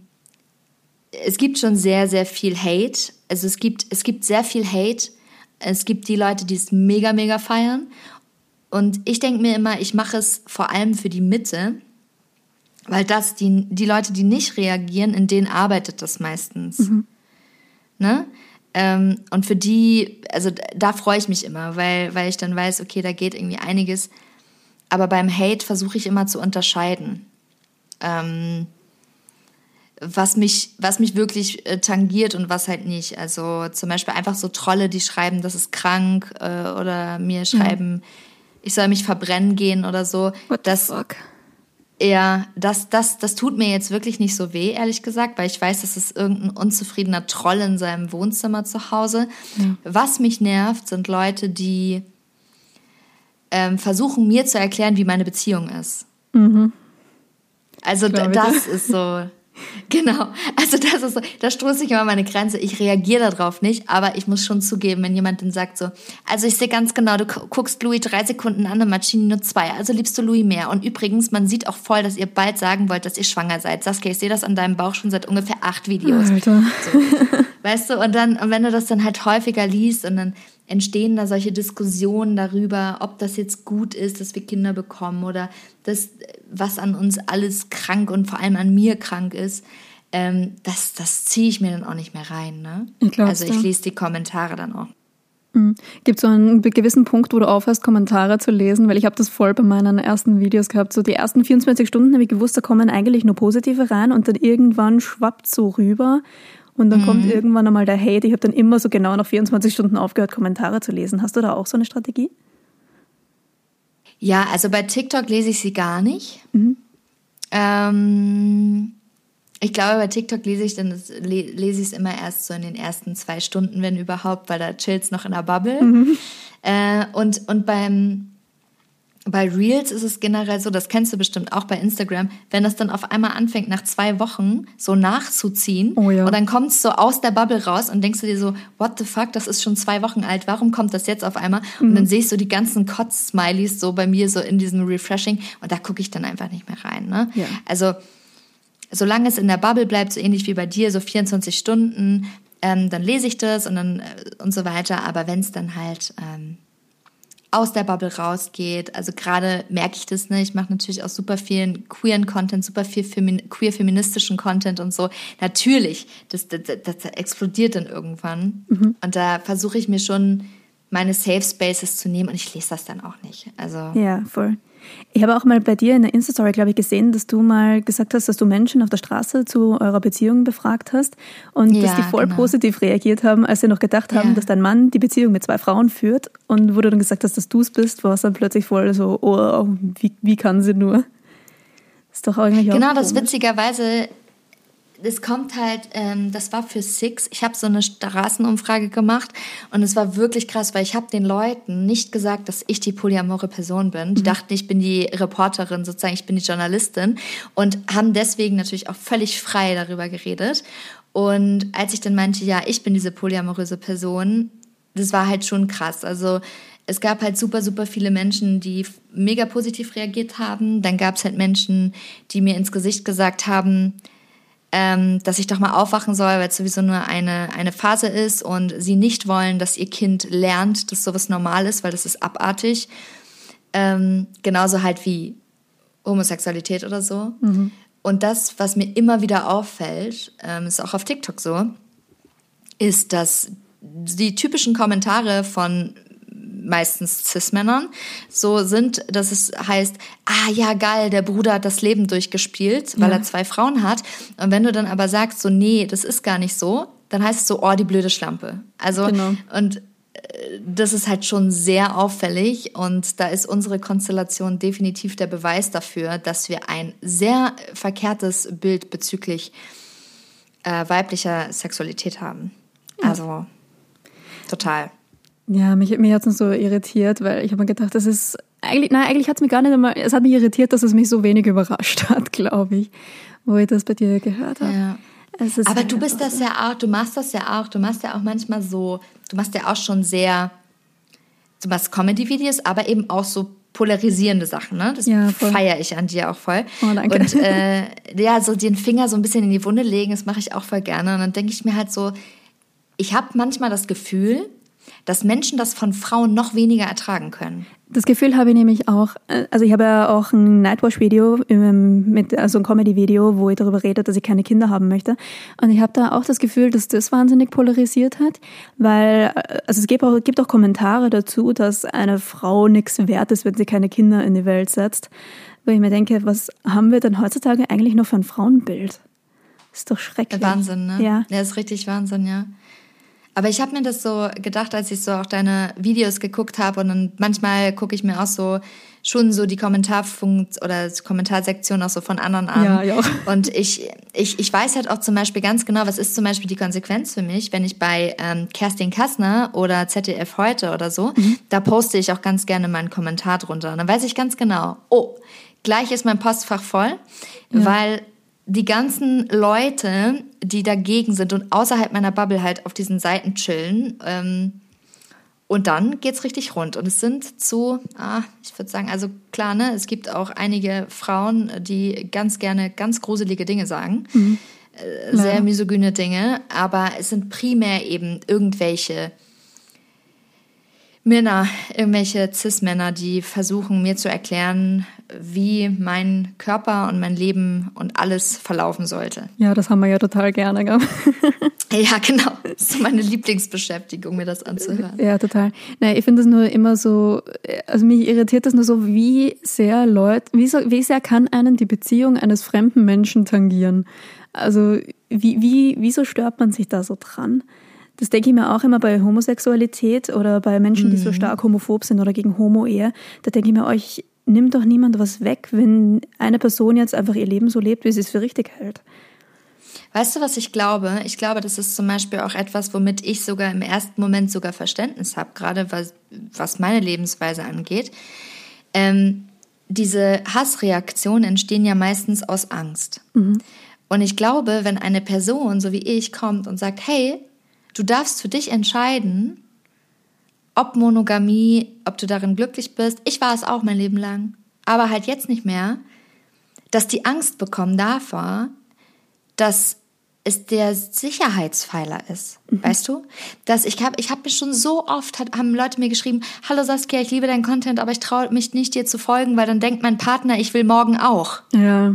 es gibt schon sehr, sehr viel Hate. Also es gibt, es gibt sehr viel Hate. Es gibt die Leute, die es mega, mega feiern. Und ich denke mir immer, ich mache es vor allem für die Mitte, weil das, die, die Leute, die nicht reagieren, in denen arbeitet das meistens. Mhm. Ne? Ähm, und für die, also da freue ich mich immer, weil, weil ich dann weiß, okay, da geht irgendwie einiges. Aber beim Hate versuche ich immer zu unterscheiden. Ähm, was mich, was mich wirklich äh, tangiert und was halt nicht. Also zum Beispiel einfach so Trolle, die schreiben, das ist krank äh, oder mir mhm. schreiben, mhm. ich soll mich verbrennen gehen oder so. What das, fuck? Ja, das, das, das tut mir jetzt wirklich nicht so weh, ehrlich gesagt, weil ich weiß, das ist irgendein unzufriedener Troll in seinem Wohnzimmer zu Hause. Ja. Was mich nervt, sind Leute, die ähm, versuchen, mir zu erklären, wie meine Beziehung ist. Mhm. Also das ist so. Genau, also das ist so, da stoße ich immer meine Grenze. Ich reagiere darauf nicht, aber ich muss schon zugeben, wenn jemand dann sagt so, also ich sehe ganz genau, du guckst Louis drei Sekunden an und Marcini nur zwei, also liebst du Louis mehr. Und übrigens, man sieht auch voll, dass ihr bald sagen wollt, dass ihr schwanger seid. Saskia, ich sehe das an deinem Bauch schon seit ungefähr acht Videos. Alter. So. Weißt du, und dann, und wenn du das dann halt häufiger liest und dann entstehen da solche Diskussionen darüber, ob das jetzt gut ist, dass wir Kinder bekommen oder das, was an uns alles krank und vor allem an mir krank ist. Ähm, das das ziehe ich mir dann auch nicht mehr rein. Ne? Also ich lese die Kommentare dann auch. Mhm. Gibt es so einen gewissen Punkt, wo du aufhörst, Kommentare zu lesen? Weil ich habe das voll bei meinen ersten Videos gehabt. So die ersten 24 Stunden habe ich gewusst, da kommen eigentlich nur positive rein und dann irgendwann schwappt so rüber und dann mhm. kommt irgendwann einmal der Hate. Ich habe dann immer so genau nach 24 Stunden aufgehört, Kommentare zu lesen. Hast du da auch so eine Strategie? Ja, also bei TikTok lese ich sie gar nicht. Mhm. Ähm, ich glaube, bei TikTok lese ich dann lese ich es immer erst so in den ersten zwei Stunden, wenn überhaupt, weil da chillt es noch in der Bubble. Mhm. Äh, und, und beim bei Reels ist es generell so, das kennst du bestimmt auch bei Instagram, wenn das dann auf einmal anfängt, nach zwei Wochen so nachzuziehen oh ja. und dann kommt es so aus der Bubble raus und denkst du dir so, what the fuck, das ist schon zwei Wochen alt, warum kommt das jetzt auf einmal? Mhm. Und dann sehe ich so die ganzen Kotz-Smileys so bei mir so in diesem Refreshing und da gucke ich dann einfach nicht mehr rein. Ne? Ja. Also solange es in der Bubble bleibt, so ähnlich wie bei dir, so 24 Stunden, ähm, dann lese ich das und dann äh, und so weiter. Aber wenn es dann halt ähm, aus der Bubble rausgeht. Also gerade merke ich das, ne? Ich mache natürlich auch super vielen queeren Content, super viel Femin queer feministischen Content und so. Natürlich, das, das, das explodiert dann irgendwann. Mhm. Und da versuche ich mir schon meine Safe Spaces zu nehmen und ich lese das dann auch nicht. Also ja, voll. Ich habe auch mal bei dir in der Insta-Story, glaube ich, gesehen, dass du mal gesagt hast, dass du Menschen auf der Straße zu eurer Beziehung befragt hast und ja, dass die voll genau. positiv reagiert haben, als sie noch gedacht haben, ja. dass dein Mann die Beziehung mit zwei Frauen führt. Und wo du dann gesagt hast, dass du es bist, war es dann plötzlich voll so, oh, wie, wie kann sie nur? Das ist doch eigentlich auch Genau, das witzigerweise es kommt halt, ähm, das war für Six. Ich habe so eine Straßenumfrage gemacht und es war wirklich krass, weil ich habe den Leuten nicht gesagt, dass ich die polyamore Person bin. Die mhm. dachten, ich bin die Reporterin, sozusagen, ich bin die Journalistin und haben deswegen natürlich auch völlig frei darüber geredet. Und als ich dann meinte, ja, ich bin diese polyamoröse Person, das war halt schon krass. Also es gab halt super, super viele Menschen, die mega positiv reagiert haben. Dann gab es halt Menschen, die mir ins Gesicht gesagt haben, ähm, dass ich doch mal aufwachen soll, weil es sowieso nur eine, eine Phase ist und sie nicht wollen, dass ihr Kind lernt, dass sowas normal ist, weil das ist abartig. Ähm, genauso halt wie Homosexualität oder so. Mhm. Und das, was mir immer wieder auffällt, ähm, ist auch auf TikTok so, ist, dass die typischen Kommentare von meistens Cis-Männern, so sind, dass es heißt, ah ja, geil, der Bruder hat das Leben durchgespielt, weil ja. er zwei Frauen hat. Und wenn du dann aber sagst, so, nee, das ist gar nicht so, dann heißt es so, oh, die blöde Schlampe. Also, genau. und äh, das ist halt schon sehr auffällig und da ist unsere Konstellation definitiv der Beweis dafür, dass wir ein sehr verkehrtes Bild bezüglich äh, weiblicher Sexualität haben. Also total. Ja, mich, mich hat es so irritiert, weil ich habe mir gedacht, das ist eigentlich, nein, eigentlich hat es mich gar nicht einmal, es hat mich irritiert, dass es mich so wenig überrascht hat, glaube ich, wo ich das bei dir gehört habe. Ja. Aber du bist das ja auch, du machst das ja auch, du machst ja auch manchmal so, du machst ja auch schon sehr, du machst Comedy-Videos, aber eben auch so polarisierende Sachen, ne? Das ja, feiere ich an dir auch voll. Oh, danke. Und äh, ja, so den Finger so ein bisschen in die Wunde legen, das mache ich auch voll gerne. Und dann denke ich mir halt so, ich habe manchmal das Gefühl, dass Menschen das von Frauen noch weniger ertragen können. Das Gefühl habe ich nämlich auch, äh, also ich habe ja auch ein Nightwash-Video, mit, also ein Comedy-Video, wo ich darüber rede, dass ich keine Kinder haben möchte. Und ich habe da auch das Gefühl, dass das wahnsinnig polarisiert hat, weil, äh, also es gibt auch, gibt auch Kommentare dazu, dass eine Frau nichts wert ist, wenn sie keine Kinder in die Welt setzt. Wo ich mir denke, was haben wir denn heutzutage eigentlich noch für ein Frauenbild? Ist doch schrecklich. Wahnsinn, ne? Ja. Ja, ist richtig Wahnsinn, ja. Aber ich habe mir das so gedacht, als ich so auch deine Videos geguckt habe und dann manchmal gucke ich mir auch so schon so die Kommentarfunkt oder Kommentarsektion auch so von anderen an. Ja, ja. Und ich, ich, ich weiß halt auch zum Beispiel ganz genau, was ist zum Beispiel die Konsequenz für mich, wenn ich bei ähm, Kerstin Kassner oder ZDF heute oder so, mhm. da poste ich auch ganz gerne meinen Kommentar drunter. Und dann weiß ich ganz genau, oh, gleich ist mein Postfach voll, ja. weil die ganzen Leute, die dagegen sind und außerhalb meiner Bubble halt auf diesen Seiten chillen, ähm, und dann geht's richtig rund. Und es sind zu, ah, ich würde sagen, also klar, ne, es gibt auch einige Frauen, die ganz gerne ganz gruselige Dinge sagen. Mhm. Äh, sehr misogyne Dinge, aber es sind primär eben irgendwelche Männer, irgendwelche Cis-Männer, die versuchen mir zu erklären, wie mein Körper und mein Leben und alles verlaufen sollte. Ja, das haben wir ja total gerne. Gell? ja, genau. Das ist meine Lieblingsbeschäftigung, mir das anzuhören. Ja, total. Nein, ich finde das nur immer so, also mich irritiert das nur so, wie sehr Leute, wie, so, wie sehr kann einen die Beziehung eines fremden Menschen tangieren? Also wie, wie, wieso stört man sich da so dran? Das denke ich mir auch immer bei Homosexualität oder bei Menschen, die so mhm. stark homophob sind oder gegen Homo-Ehe. Da denke ich mir, euch nimmt doch niemand was weg, wenn eine Person jetzt einfach ihr Leben so lebt, wie sie es für richtig hält. Weißt du, was ich glaube? Ich glaube, das ist zum Beispiel auch etwas, womit ich sogar im ersten Moment sogar Verständnis habe, gerade was, was meine Lebensweise angeht. Ähm, diese Hassreaktionen entstehen ja meistens aus Angst. Mhm. Und ich glaube, wenn eine Person, so wie ich, kommt und sagt, hey, Du darfst für dich entscheiden, ob Monogamie, ob du darin glücklich bist. Ich war es auch mein Leben lang, aber halt jetzt nicht mehr. Dass die Angst bekommen davor, dass es der Sicherheitspfeiler ist, mhm. weißt du? Dass ich habe, ich habe mir schon so oft hat, haben Leute mir geschrieben, hallo Saskia, ich liebe deinen Content, aber ich traue mich nicht dir zu folgen, weil dann denkt mein Partner, ich will morgen auch. Ja.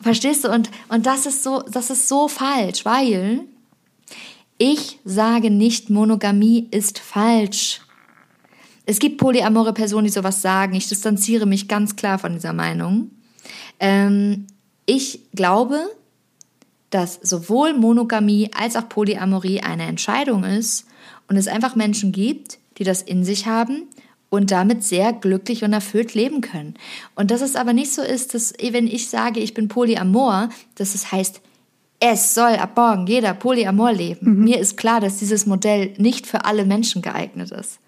Verstehst du? Und und das ist so, das ist so falsch, weil ich sage nicht, Monogamie ist falsch. Es gibt polyamore Personen, die sowas sagen. Ich distanziere mich ganz klar von dieser Meinung. Ähm, ich glaube, dass sowohl Monogamie als auch Polyamorie eine Entscheidung ist und es einfach Menschen gibt, die das in sich haben und damit sehr glücklich und erfüllt leben können. Und dass es aber nicht so ist, dass wenn ich sage, ich bin polyamor, dass es heißt, es soll ab morgen jeder Polyamor leben. Mhm. Mir ist klar, dass dieses Modell nicht für alle Menschen geeignet ist.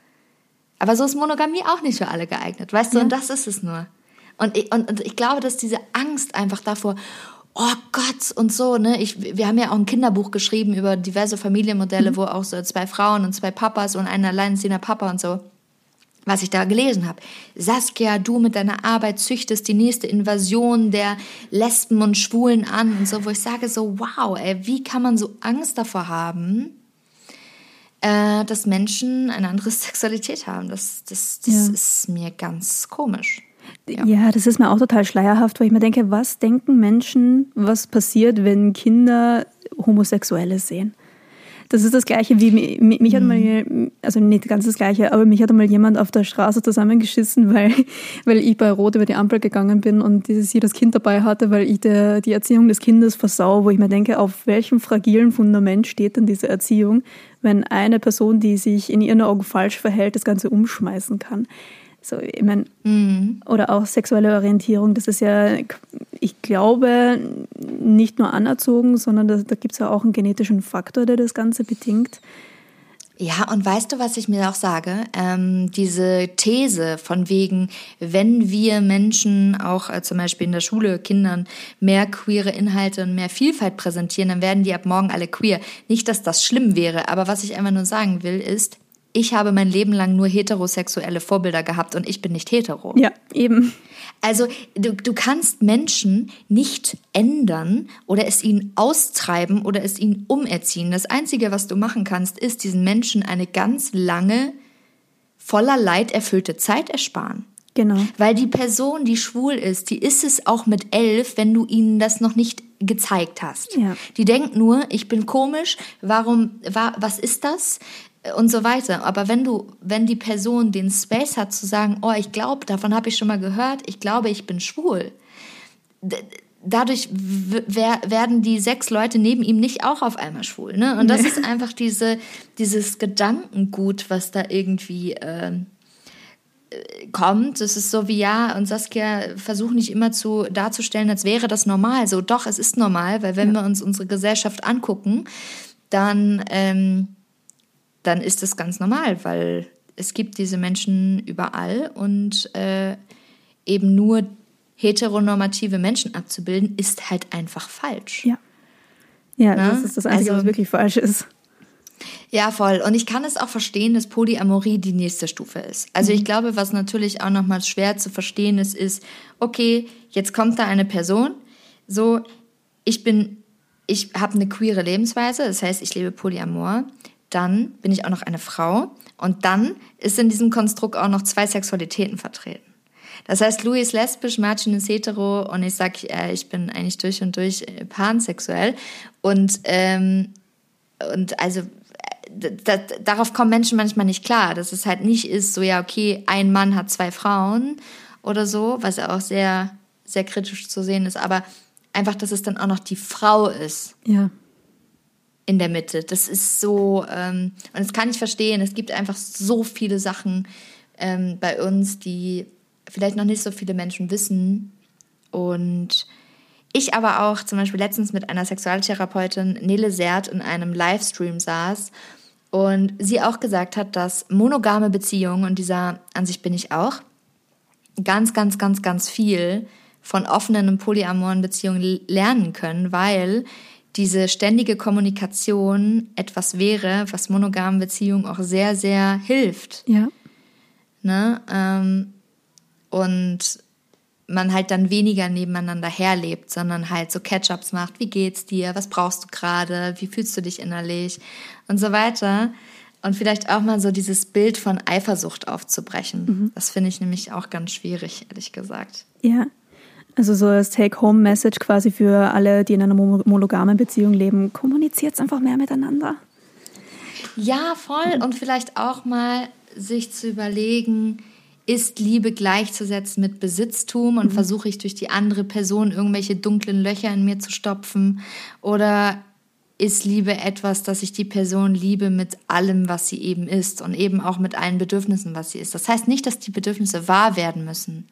Aber so ist Monogamie auch nicht für alle geeignet, weißt du? Und das ist es nur. Und ich, und, und ich glaube, dass diese Angst einfach davor, oh Gott und so, ne? Ich, wir haben ja auch ein Kinderbuch geschrieben über diverse Familienmodelle, mhm. wo auch so zwei Frauen und zwei Papas und ein alleinerziehender Papa und so was ich da gelesen habe. Saskia, du mit deiner Arbeit züchtest die nächste Invasion der Lesben und Schwulen an und so, wo ich sage so, wow, ey, wie kann man so Angst davor haben, äh, dass Menschen eine andere Sexualität haben? Das, das, das ja. ist mir ganz komisch. Ja. ja. das ist mir auch total schleierhaft, weil ich mir denke, was denken Menschen, was passiert, wenn Kinder Homosexuelle sehen? Das ist das Gleiche wie mich, mich hat mal, mhm. also nicht ganz das Gleiche, aber mich hat mal jemand auf der Straße zusammengeschissen, weil, weil ich bei Rot über die Ampel gegangen bin und sie das Kind dabei hatte, weil ich der, die Erziehung des Kindes versau, wo ich mir denke, auf welchem fragilen Fundament steht denn diese Erziehung, wenn eine Person, die sich in ihren Augen falsch verhält, das Ganze umschmeißen kann. So, ich meine, mhm. oder auch sexuelle Orientierung, das ist ja, ich glaube, nicht nur anerzogen, sondern da, da gibt es ja auch einen genetischen Faktor, der das Ganze bedingt. Ja, und weißt du, was ich mir auch sage? Ähm, diese These von wegen, wenn wir Menschen auch äh, zum Beispiel in der Schule Kindern mehr queere Inhalte und mehr Vielfalt präsentieren, dann werden die ab morgen alle queer. Nicht, dass das schlimm wäre, aber was ich einfach nur sagen will, ist, ich habe mein Leben lang nur heterosexuelle Vorbilder gehabt und ich bin nicht hetero. Ja, eben. Also du, du kannst Menschen nicht ändern oder es ihnen austreiben oder es ihnen umerziehen. Das Einzige, was du machen kannst, ist diesen Menschen eine ganz lange, voller Leid erfüllte Zeit ersparen. Genau. Weil die Person, die schwul ist, die ist es auch mit elf, wenn du ihnen das noch nicht gezeigt hast. Ja. Die denkt nur, ich bin komisch, warum, wa, was ist das? Und so weiter. Aber wenn du, wenn die Person den Space hat zu sagen, oh, ich glaube, davon habe ich schon mal gehört, ich glaube, ich bin schwul, dadurch werden die sechs Leute neben ihm nicht auch auf einmal schwul. Ne? Und das nee. ist einfach diese, dieses Gedankengut, was da irgendwie äh, äh, kommt, das ist so wie ja, und Saskia versucht nicht immer zu darzustellen, als wäre das normal. So, doch, es ist normal, weil wenn ja. wir uns unsere Gesellschaft angucken, dann, ähm, dann ist das ganz normal, weil es gibt diese Menschen überall und äh, eben nur heteronormative Menschen abzubilden, ist halt einfach falsch. Ja. Ja, Na? das ist das Einzige, also, was wirklich falsch ist. Ja, voll. Und ich kann es auch verstehen, dass Polyamorie die nächste Stufe ist. Also ich mhm. glaube, was natürlich auch nochmal schwer zu verstehen ist, ist, okay, jetzt kommt da eine Person, so, ich bin, ich habe eine queere Lebensweise, das heißt, ich lebe Polyamor, dann bin ich auch noch eine Frau und dann ist in diesem Konstrukt auch noch zwei Sexualitäten vertreten. Das heißt, Louis ist lesbisch, Martin ist hetero und ich sag, äh, ich bin eigentlich durch und durch äh, pansexuell. Und, ähm, und also das, darauf kommen Menschen manchmal nicht klar, dass es halt nicht ist, so ja, okay, ein Mann hat zwei Frauen oder so, was auch sehr, sehr kritisch zu sehen ist, aber einfach, dass es dann auch noch die Frau ist. Ja. In der Mitte. Das ist so, ähm, und das kann ich verstehen, es gibt einfach so viele Sachen ähm, bei uns, die vielleicht noch nicht so viele Menschen wissen. Und ich aber auch zum Beispiel letztens mit einer Sexualtherapeutin Nele Sert in einem Livestream saß und sie auch gesagt hat, dass monogame Beziehungen, und dieser Ansicht bin ich auch, ganz, ganz, ganz, ganz viel von offenen und polyamoren Beziehungen lernen können, weil diese ständige Kommunikation etwas wäre, was monogamen Beziehungen auch sehr, sehr hilft. Ja. Ne? Ähm, und man halt dann weniger nebeneinander herlebt, sondern halt so Catch-ups macht. Wie geht's dir? Was brauchst du gerade? Wie fühlst du dich innerlich? Und so weiter. Und vielleicht auch mal so dieses Bild von Eifersucht aufzubrechen. Mhm. Das finde ich nämlich auch ganz schwierig, ehrlich gesagt. Ja. Also so als Take-Home-Message quasi für alle, die in einer monogamen Beziehung leben, kommuniziert einfach mehr miteinander. Ja, voll. Und vielleicht auch mal sich zu überlegen, ist Liebe gleichzusetzen mit Besitztum und mhm. versuche ich durch die andere Person irgendwelche dunklen Löcher in mir zu stopfen? Oder ist Liebe etwas, dass ich die Person liebe mit allem, was sie eben ist und eben auch mit allen Bedürfnissen, was sie ist? Das heißt nicht, dass die Bedürfnisse wahr werden müssen,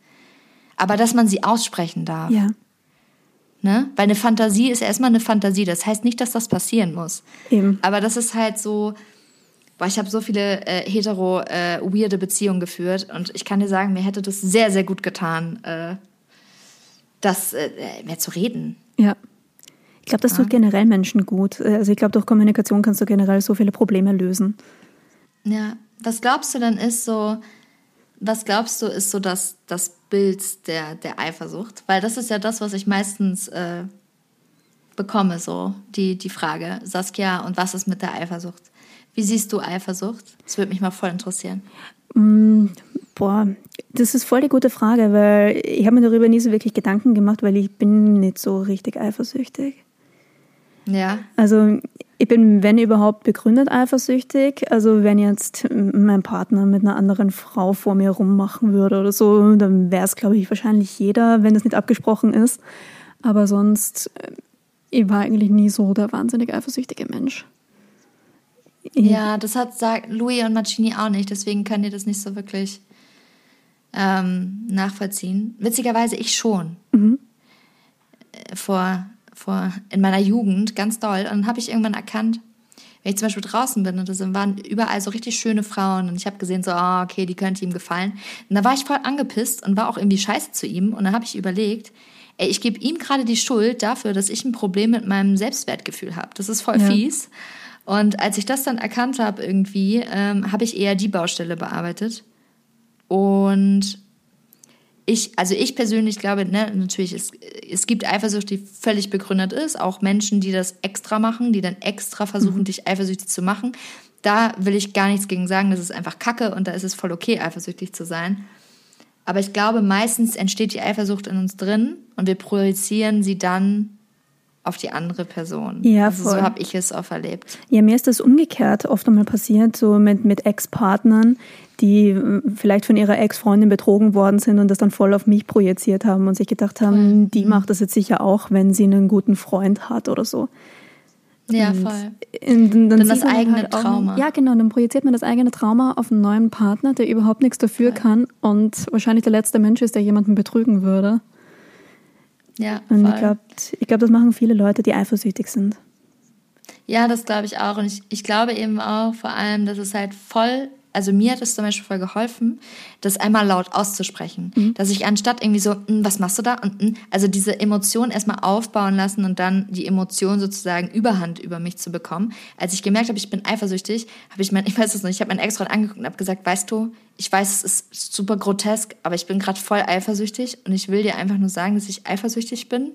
aber dass man sie aussprechen darf. Ja. Ne? Weil eine Fantasie ist erstmal eine Fantasie. Das heißt nicht, dass das passieren muss. Eben. Aber das ist halt so, Boah, ich habe so viele äh, hetero äh, weirde Beziehungen geführt und ich kann dir sagen, mir hätte das sehr, sehr gut getan, äh, das äh, mehr zu reden. Ja. Ich glaube, das ja. tut generell Menschen gut. Also ich glaube, durch Kommunikation kannst du generell so viele Probleme lösen. Ja. Was glaubst du denn ist so, was glaubst du ist so das, das Bild der, der Eifersucht? Weil das ist ja das, was ich meistens äh, bekomme, so die, die Frage, Saskia, und was ist mit der Eifersucht? Wie siehst du Eifersucht? Das würde mich mal voll interessieren. Mm, boah, das ist voll die gute Frage, weil ich habe mir darüber nie so wirklich Gedanken gemacht, weil ich bin nicht so richtig eifersüchtig. Ja. Also ich bin, wenn überhaupt, begründet eifersüchtig. Also wenn jetzt mein Partner mit einer anderen Frau vor mir rummachen würde oder so, dann wäre es, glaube ich, wahrscheinlich jeder, wenn das nicht abgesprochen ist. Aber sonst, äh, ich war eigentlich nie so der wahnsinnig eifersüchtige Mensch. Ja, das hat sagt Louis und Macini auch nicht, deswegen können die das nicht so wirklich ähm, nachvollziehen. Witzigerweise ich schon. Mhm. Vor, vor, in meiner Jugend, ganz doll. Und dann habe ich irgendwann erkannt, wenn ich zum Beispiel draußen bin und da waren überall so richtig schöne Frauen und ich habe gesehen, so, oh, okay, die könnte ihm gefallen. Und da war ich voll angepisst und war auch irgendwie scheiße zu ihm. Und dann habe ich überlegt, ey, ich gebe ihm gerade die Schuld dafür, dass ich ein Problem mit meinem Selbstwertgefühl habe. Das ist voll ja. fies. Und als ich das dann erkannt habe, irgendwie, ähm, habe ich eher die Baustelle bearbeitet. Und ich, also ich persönlich glaube, ne, natürlich, es, es gibt Eifersucht, die völlig begründet ist. Auch Menschen, die das extra machen, die dann extra versuchen, mhm. dich eifersüchtig zu machen. Da will ich gar nichts gegen sagen, das ist einfach Kacke und da ist es voll okay, eifersüchtig zu sein. Aber ich glaube, meistens entsteht die Eifersucht in uns drin und wir projizieren sie dann auf die andere Person. Ja, also so habe ich es auch erlebt. Ja, mir ist das umgekehrt oft einmal passiert, so mit, mit Ex-Partnern, die äh, vielleicht von ihrer Ex-Freundin betrogen worden sind und das dann voll auf mich projiziert haben und sich gedacht haben, mhm. die macht das jetzt sicher auch, wenn sie einen guten Freund hat oder so. Ja, Und voll. in- dann, Dann das eigene halt auch- Trauma. Ja, genau. Dann projiziert man das eigene Trauma auf einen neuen Partner, der überhaupt nichts dafür kann und wahrscheinlich der letzte Mensch ist, der jemanden betrügen würde. Ja, Und voll. ich glaube, ich glaub, das machen viele Leute, die eifersüchtig sind. Ja, das glaube ich auch. Und ich, ich glaube eben auch vor allem, dass es halt voll, also mir hat es zum Beispiel voll geholfen, das einmal laut auszusprechen. Dass ich anstatt irgendwie so, "Mm, was machst du da? Und, mm", also diese Emotion erstmal aufbauen lassen und dann die Emotion sozusagen Überhand über mich zu bekommen. Als ich gemerkt habe, ich bin eifersüchtig, habe ich mein, ich weiß es noch, ich habe meinen Ex-Freund angeguckt und habe gesagt, weißt du, ich weiß, es ist super grotesk, aber ich bin gerade voll eifersüchtig und ich will dir einfach nur sagen, dass ich eifersüchtig bin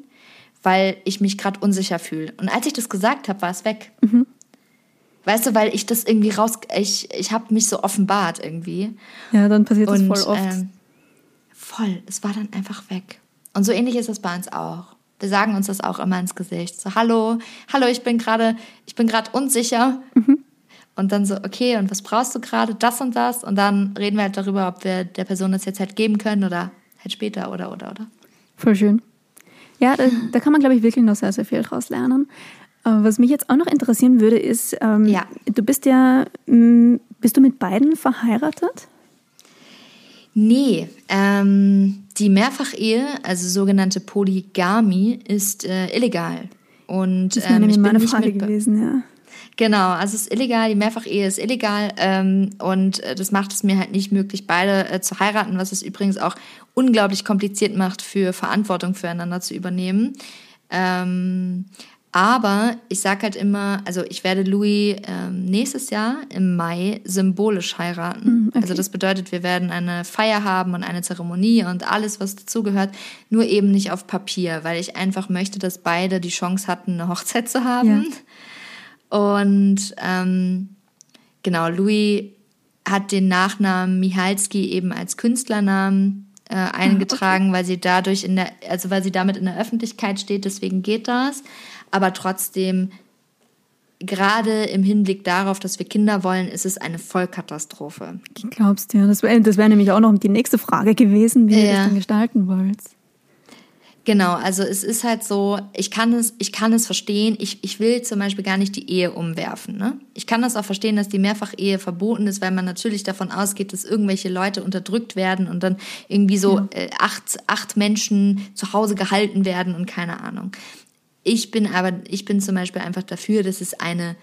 weil ich mich gerade unsicher fühle. Und als ich das gesagt habe, war es weg. Weißt du, weil ich das irgendwie raus, ich, ich habe mich so offenbart irgendwie. Ja, dann passiert das Und voll oft. ähm, voll, es war dann einfach weg. Und so ähnlich ist es bei uns auch. Wir sagen uns das auch immer ins Gesicht. So, hallo, hallo, ich bin gerade, ich bin gerade unsicher. Mhm. Und dann so, okay, und was brauchst du gerade? Das und das. Und dann reden wir halt darüber, ob wir der Person das jetzt halt geben können oder halt später oder oder oder. Voll schön. Ja, da, da kann man, glaube ich, wirklich noch sehr, sehr viel draus lernen. Aber was mich jetzt auch noch interessieren würde, ist, ähm, Ja. du bist ja, mh, bist du mit beiden verheiratet? Nee, ähm, die Mehrfachehe, also sogenannte Polygamie, ist äh, illegal. Und Das wäre ähm, nämlich ich bin meine Frage gewesen, ja. Genau, also es ist illegal, die Mehrfachehe ist illegal ähm, und äh, das macht es mir halt nicht möglich, beide äh, zu heiraten, was es übrigens auch unglaublich kompliziert macht, für Verantwortung füreinander zu übernehmen. Ähm, aber ich sage halt immer, also ich werde Louis ähm, nächstes Jahr im Mai symbolisch heiraten. Also das bedeutet, wir werden eine Feier haben und eine Zeremonie und alles, was dazugehört, nur eben nicht auf Papier, weil ich einfach möchte, dass beide die Chance hatten, eine Hochzeit zu haben. Und ähm, genau, Louis hat den Nachnamen Michalski eben als Künstlernamen äh, eingetragen, weil sie dadurch in der, also weil sie damit in der Öffentlichkeit steht, deswegen geht das. Aber trotzdem, gerade im Hinblick darauf, dass wir Kinder wollen, ist es eine Vollkatastrophe. Ich glaub's dir. Das wäre wär nämlich auch noch die nächste Frage gewesen, wie ihr Ja. das denn gestalten wollt. Genau, also es ist halt so, ich kann es, ich kann es verstehen. Ich, ich will zum Beispiel gar nicht die Ehe umwerfen. Ne? Ich kann das auch verstehen, dass die Mehrfachehe verboten ist, weil man natürlich davon ausgeht, dass irgendwelche Leute unterdrückt werden und dann irgendwie so äh, acht, acht Menschen zu Hause gehalten werden und keine Ahnung. Ich bin aber, ich bin zum Beispiel einfach dafür, dass es eine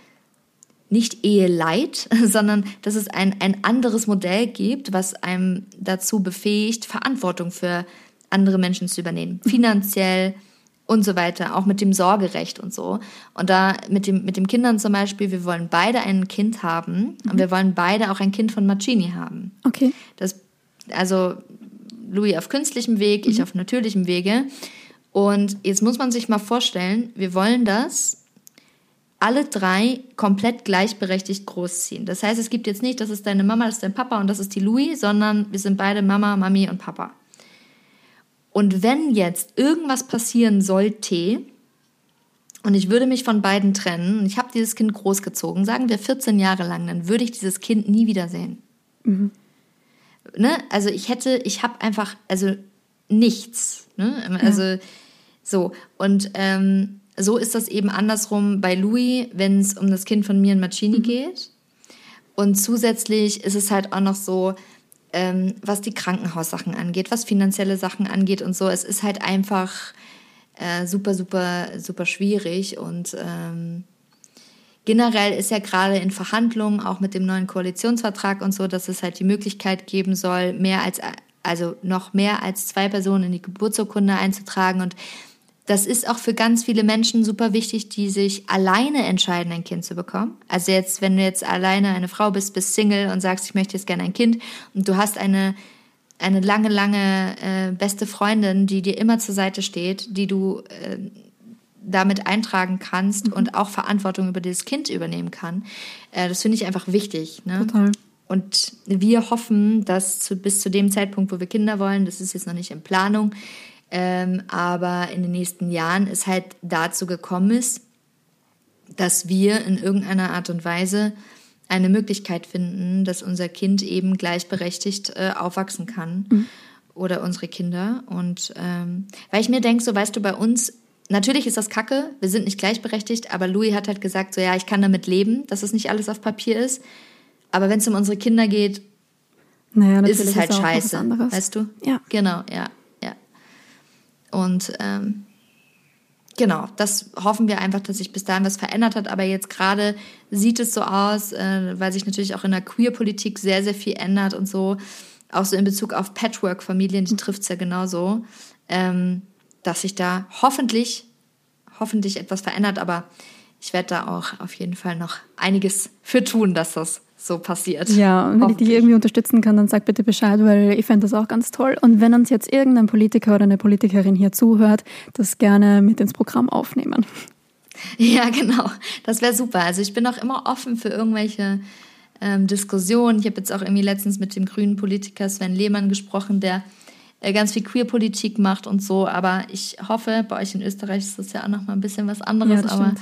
nicht Eheleid, sondern dass es ein, ein anderes Modell gibt, was einem dazu befähigt, Verantwortung für andere Menschen zu übernehmen. Finanziell und so weiter, auch mit dem Sorgerecht und so. Und da mit dem, mit dem Kindern zum Beispiel, wir wollen beide ein Kind haben und wir wollen beide auch ein Kind von Macini haben. Okay. Das, also Louis auf künstlichem Weg, ich auf natürlichem Wege. Und jetzt muss man sich mal vorstellen, wir wollen das alle drei komplett gleichberechtigt großziehen. Das heißt, es gibt jetzt nicht, das ist deine Mama, das ist dein Papa und das ist die Louis, sondern wir sind beide Mama, Mami und Papa. Und wenn jetzt irgendwas passieren sollte, und ich würde mich von beiden trennen, und ich habe dieses Kind großgezogen, sagen wir 14 Jahre lang, dann würde ich dieses Kind nie wiedersehen. Ne? Also ich hätte, ich habe einfach, also nichts. Ne? Also so. Und ähm, so ist das eben andersrum bei Louis, wenn es um das Kind von mir und Macini geht. Und zusätzlich ist es halt auch noch so, ähm, was die Krankenhaussachen angeht, was finanzielle Sachen angeht und so. Es ist halt einfach äh, super, super, super schwierig und ähm, generell ist ja gerade in Verhandlungen auch mit dem neuen Koalitionsvertrag und so, dass es halt die Möglichkeit geben soll, mehr als also noch mehr als zwei Personen in die Geburtsurkunde einzutragen und das ist auch für ganz viele Menschen super wichtig, die sich alleine entscheiden, ein Kind zu bekommen. Also jetzt, wenn du jetzt alleine eine Frau bist, bist Single und sagst, ich möchte jetzt gerne ein Kind und du hast eine, eine lange, lange äh, beste Freundin, die dir immer zur Seite steht, die du äh, damit eintragen kannst und auch Verantwortung über dieses Kind übernehmen kann. Äh, das finde ich einfach wichtig. Ne? Total. Und wir hoffen, dass zu, bis zu dem Zeitpunkt, wo wir Kinder wollen, das ist jetzt noch nicht in Planung, ähm, aber in den nächsten Jahren es halt dazu gekommen ist, dass wir in irgendeiner Art und Weise eine Möglichkeit finden, dass unser Kind eben gleichberechtigt äh, aufwachsen kann oder unsere Kinder. Und ähm, weil ich mir denke, so weißt du, bei uns natürlich ist das kacke, wir sind nicht gleichberechtigt, aber Louis hat halt gesagt, so ja, ich kann damit leben, dass es nicht alles auf Papier ist. Aber wenn es um unsere Kinder geht, naja, ist es halt was scheiße. Weißt du? Ja. Genau, ja. Und ähm, genau, das hoffen wir einfach, dass sich bis dahin was verändert hat. Aber jetzt gerade sieht es so aus, äh, weil sich natürlich auch in der Queer-Politik sehr, sehr viel ändert und so. Auch so in Bezug auf Patchwork-Familien, die trifft es ja genauso, ähm, dass sich da hoffentlich, hoffentlich etwas verändert. Aber ich werde da auch auf jeden Fall noch einiges für tun, dass das so passiert. Ja, und wenn ich dich irgendwie unterstützen kann, dann sag bitte Bescheid, weil ich fände das auch ganz toll. Und wenn uns jetzt irgendein Politiker oder eine Politikerin hier zuhört, das gerne mit ins Programm aufnehmen. Ja, genau. Das wäre super. Also ich bin auch immer offen für irgendwelche ähm, Diskussionen. Ich habe jetzt auch irgendwie letztens mit dem grünen Politiker Sven Lehmann gesprochen, der äh, ganz viel Queer-Politik macht und so. Aber ich hoffe, bei euch in Österreich ist das ja auch noch mal ein bisschen was anderes. Ja, aber stimmt.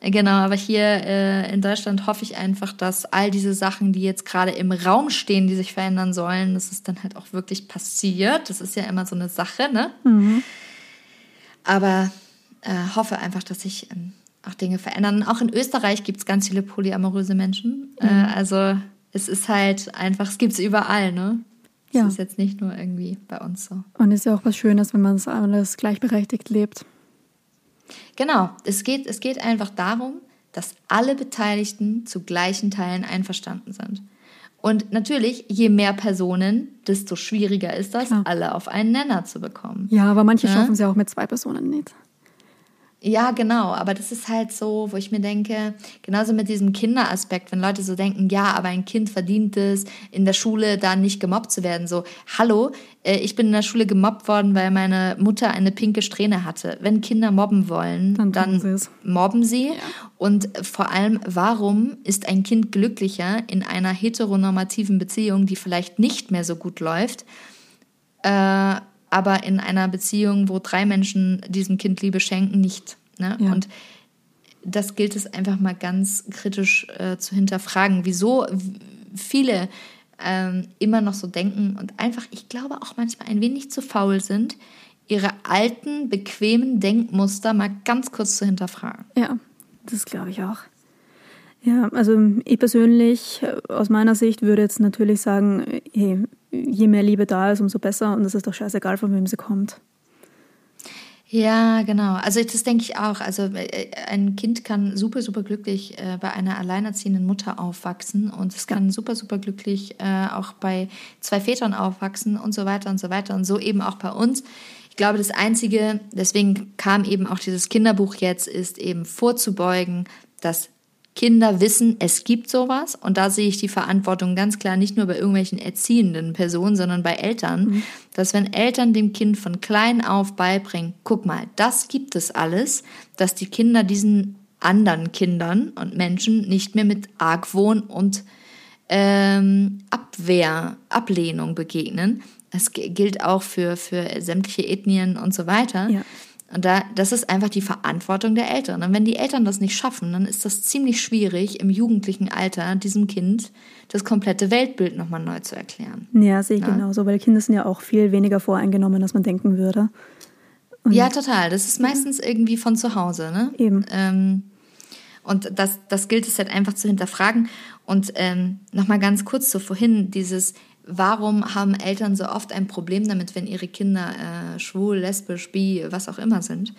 Äh, Genau, aber hier äh, in Deutschland hoffe ich einfach, dass all diese Sachen, die jetzt gerade im Raum stehen, die sich verändern sollen, dass es dann halt auch wirklich passiert. Das ist ja immer so eine Sache, ne? Aber äh, hoffe einfach, dass sich ähm, auch Dinge verändern. Auch in Österreich gibt es ganz viele polyamoröse Menschen. Äh, also es ist halt einfach, es gibt es überall, ne? Es Ja. ist jetzt nicht nur irgendwie bei uns so. Und ist ja auch was Schönes, wenn man es alles gleichberechtigt lebt. Genau, es geht, es geht einfach darum, dass alle Beteiligten zu gleichen Teilen einverstanden sind. Und natürlich, je mehr Personen, desto schwieriger ist das, Klar. alle auf einen Nenner zu bekommen. Ja, aber manche Ja. schaffen es ja auch mit zwei Personen nicht. Ja, genau, aber das ist halt so, wo ich mir denke, genauso mit diesem Kinderaspekt, wenn Leute so denken, ja, aber ein Kind verdient es, in der Schule da nicht gemobbt zu werden. So, hallo, äh, ich bin in der Schule gemobbt worden, weil meine Mutter eine pinke Strähne hatte. Wenn Kinder mobben wollen, Dann dann, sie mobben sie. Und vor allem, warum ist ein Kind glücklicher in einer heteronormativen Beziehung, die vielleicht nicht mehr so gut läuft, äh, aber in einer Beziehung, wo drei Menschen diesem Kind Liebe schenken, nicht. Ne? Ja. Und das gilt es einfach mal ganz kritisch äh, zu hinterfragen, wieso viele ähm, immer noch so denken und einfach, ich glaube auch manchmal ein wenig zu faul sind, ihre alten, bequemen Denkmuster mal ganz kurz zu hinterfragen. Ja, das glaube ich auch. Ja, also ich persönlich äh, aus meiner Sicht würde jetzt natürlich sagen, hey, je mehr Liebe da ist, umso besser und es ist doch scheißegal, von wem sie kommt. Ja, genau. Also das denke ich auch. Also äh, ein Kind kann super, super glücklich äh, bei einer alleinerziehenden Mutter aufwachsen und es kann super, super glücklich äh, auch bei zwei Vätern aufwachsen und so weiter und so weiter und so eben auch bei uns. Ich glaube, das Einzige, deswegen kam eben auch dieses Kinderbuch jetzt, ist eben vorzubeugen, dass Kinder wissen, es gibt sowas. Und da sehe ich die Verantwortung ganz klar nicht nur bei irgendwelchen erziehenden Personen, sondern bei Eltern, dass wenn Eltern dem Kind von klein auf beibringen, guck mal, das gibt es alles, dass die Kinder diesen anderen Kindern und Menschen nicht mehr mit Argwohn und ähm, Abwehr, Ablehnung begegnen. Das gilt auch für, für sämtliche Ethnien und so weiter. Ja. Und da, das ist einfach die Verantwortung der Eltern. Und wenn die Eltern das nicht schaffen, dann ist das ziemlich schwierig, im jugendlichen Alter diesem Kind das komplette Weltbild nochmal neu zu erklären. Ja, sehe ich genauso, weil Kinder sind ja auch viel weniger voreingenommen, als man denken würde. ja, total. Das ist meistens irgendwie von zu Hause, ne? Eben. Ähm, und das, das gilt es halt einfach zu hinterfragen. Und ähm, nochmal ganz kurz so vorhin, dieses, warum haben Eltern so oft ein Problem damit, wenn ihre Kinder äh, schwul, lesbisch, bi, was auch immer sind?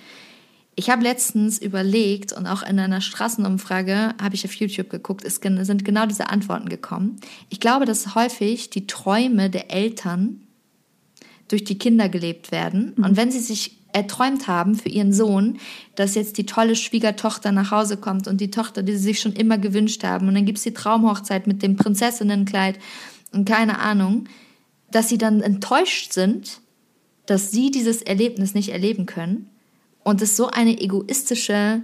Ich habe letztens überlegt und auch in einer Straßenumfrage habe ich auf YouTube geguckt, es sind genau diese Antworten gekommen. Ich glaube, dass häufig die Träume der Eltern durch die Kinder gelebt werden. Und wenn sie sich erträumt haben für ihren Sohn, dass jetzt die tolle Schwiegertochter nach Hause kommt und die Tochter, die sie sich schon immer gewünscht haben, und dann gibt's die Traumhochzeit mit dem Prinzessinnenkleid und keine Ahnung, dass sie dann enttäuscht sind, dass sie dieses Erlebnis nicht erleben können und es so eine egoistische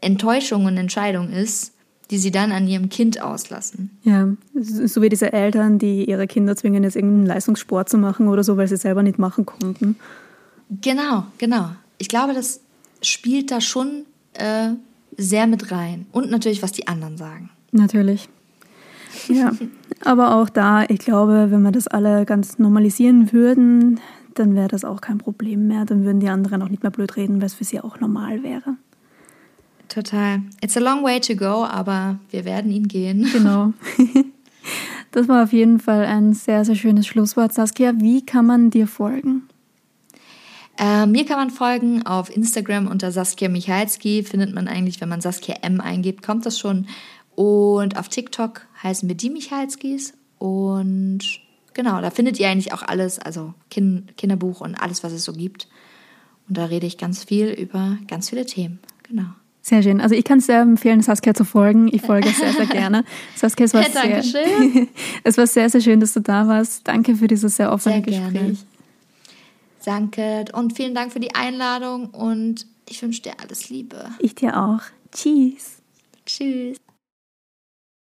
Enttäuschung und Entscheidung ist, die sie dann an ihrem Kind auslassen. Ja, so wie diese Eltern, die ihre Kinder zwingen, jetzt irgendeinen Leistungssport zu machen oder so, weil sie selber nicht machen konnten. Genau, genau. Ich glaube, das spielt da schon äh, sehr mit rein. Und natürlich, was die anderen sagen. Natürlich. Ja, aber auch da, ich glaube, wenn wir das alle ganz normalisieren würden, dann wäre das auch kein Problem mehr. Dann würden die anderen auch nicht mehr blöd reden, weil es für sie auch normal wäre. Total. It's a long way to go, aber wir werden ihn gehen. Genau. Das war auf jeden Fall ein sehr, sehr schönes Schlusswort. Saskia, wie kann man dir folgen? Äh, mir kann man folgen auf Instagram unter Saskia Michalski. Findet man eigentlich, wenn man Saskia M eingibt, kommt das schon. Und auf TikTok heißen wir die Michalskis. Und genau, da findet ihr eigentlich auch alles, also kind Kinderbuch und alles, was es so gibt. Und da rede ich ganz viel über ganz viele Themen. Genau. Sehr schön. Also ich kann es sehr empfehlen, Saskia zu folgen. Ich folge sehr, sehr gerne. Saskia, es war, sehr, es war sehr, sehr schön, dass du da warst. Danke für dieses sehr offene sehr Gespräch. Danke und vielen Dank für die Einladung und ich wünsche dir alles Liebe. Ich dir auch. Tschüss. Tschüss.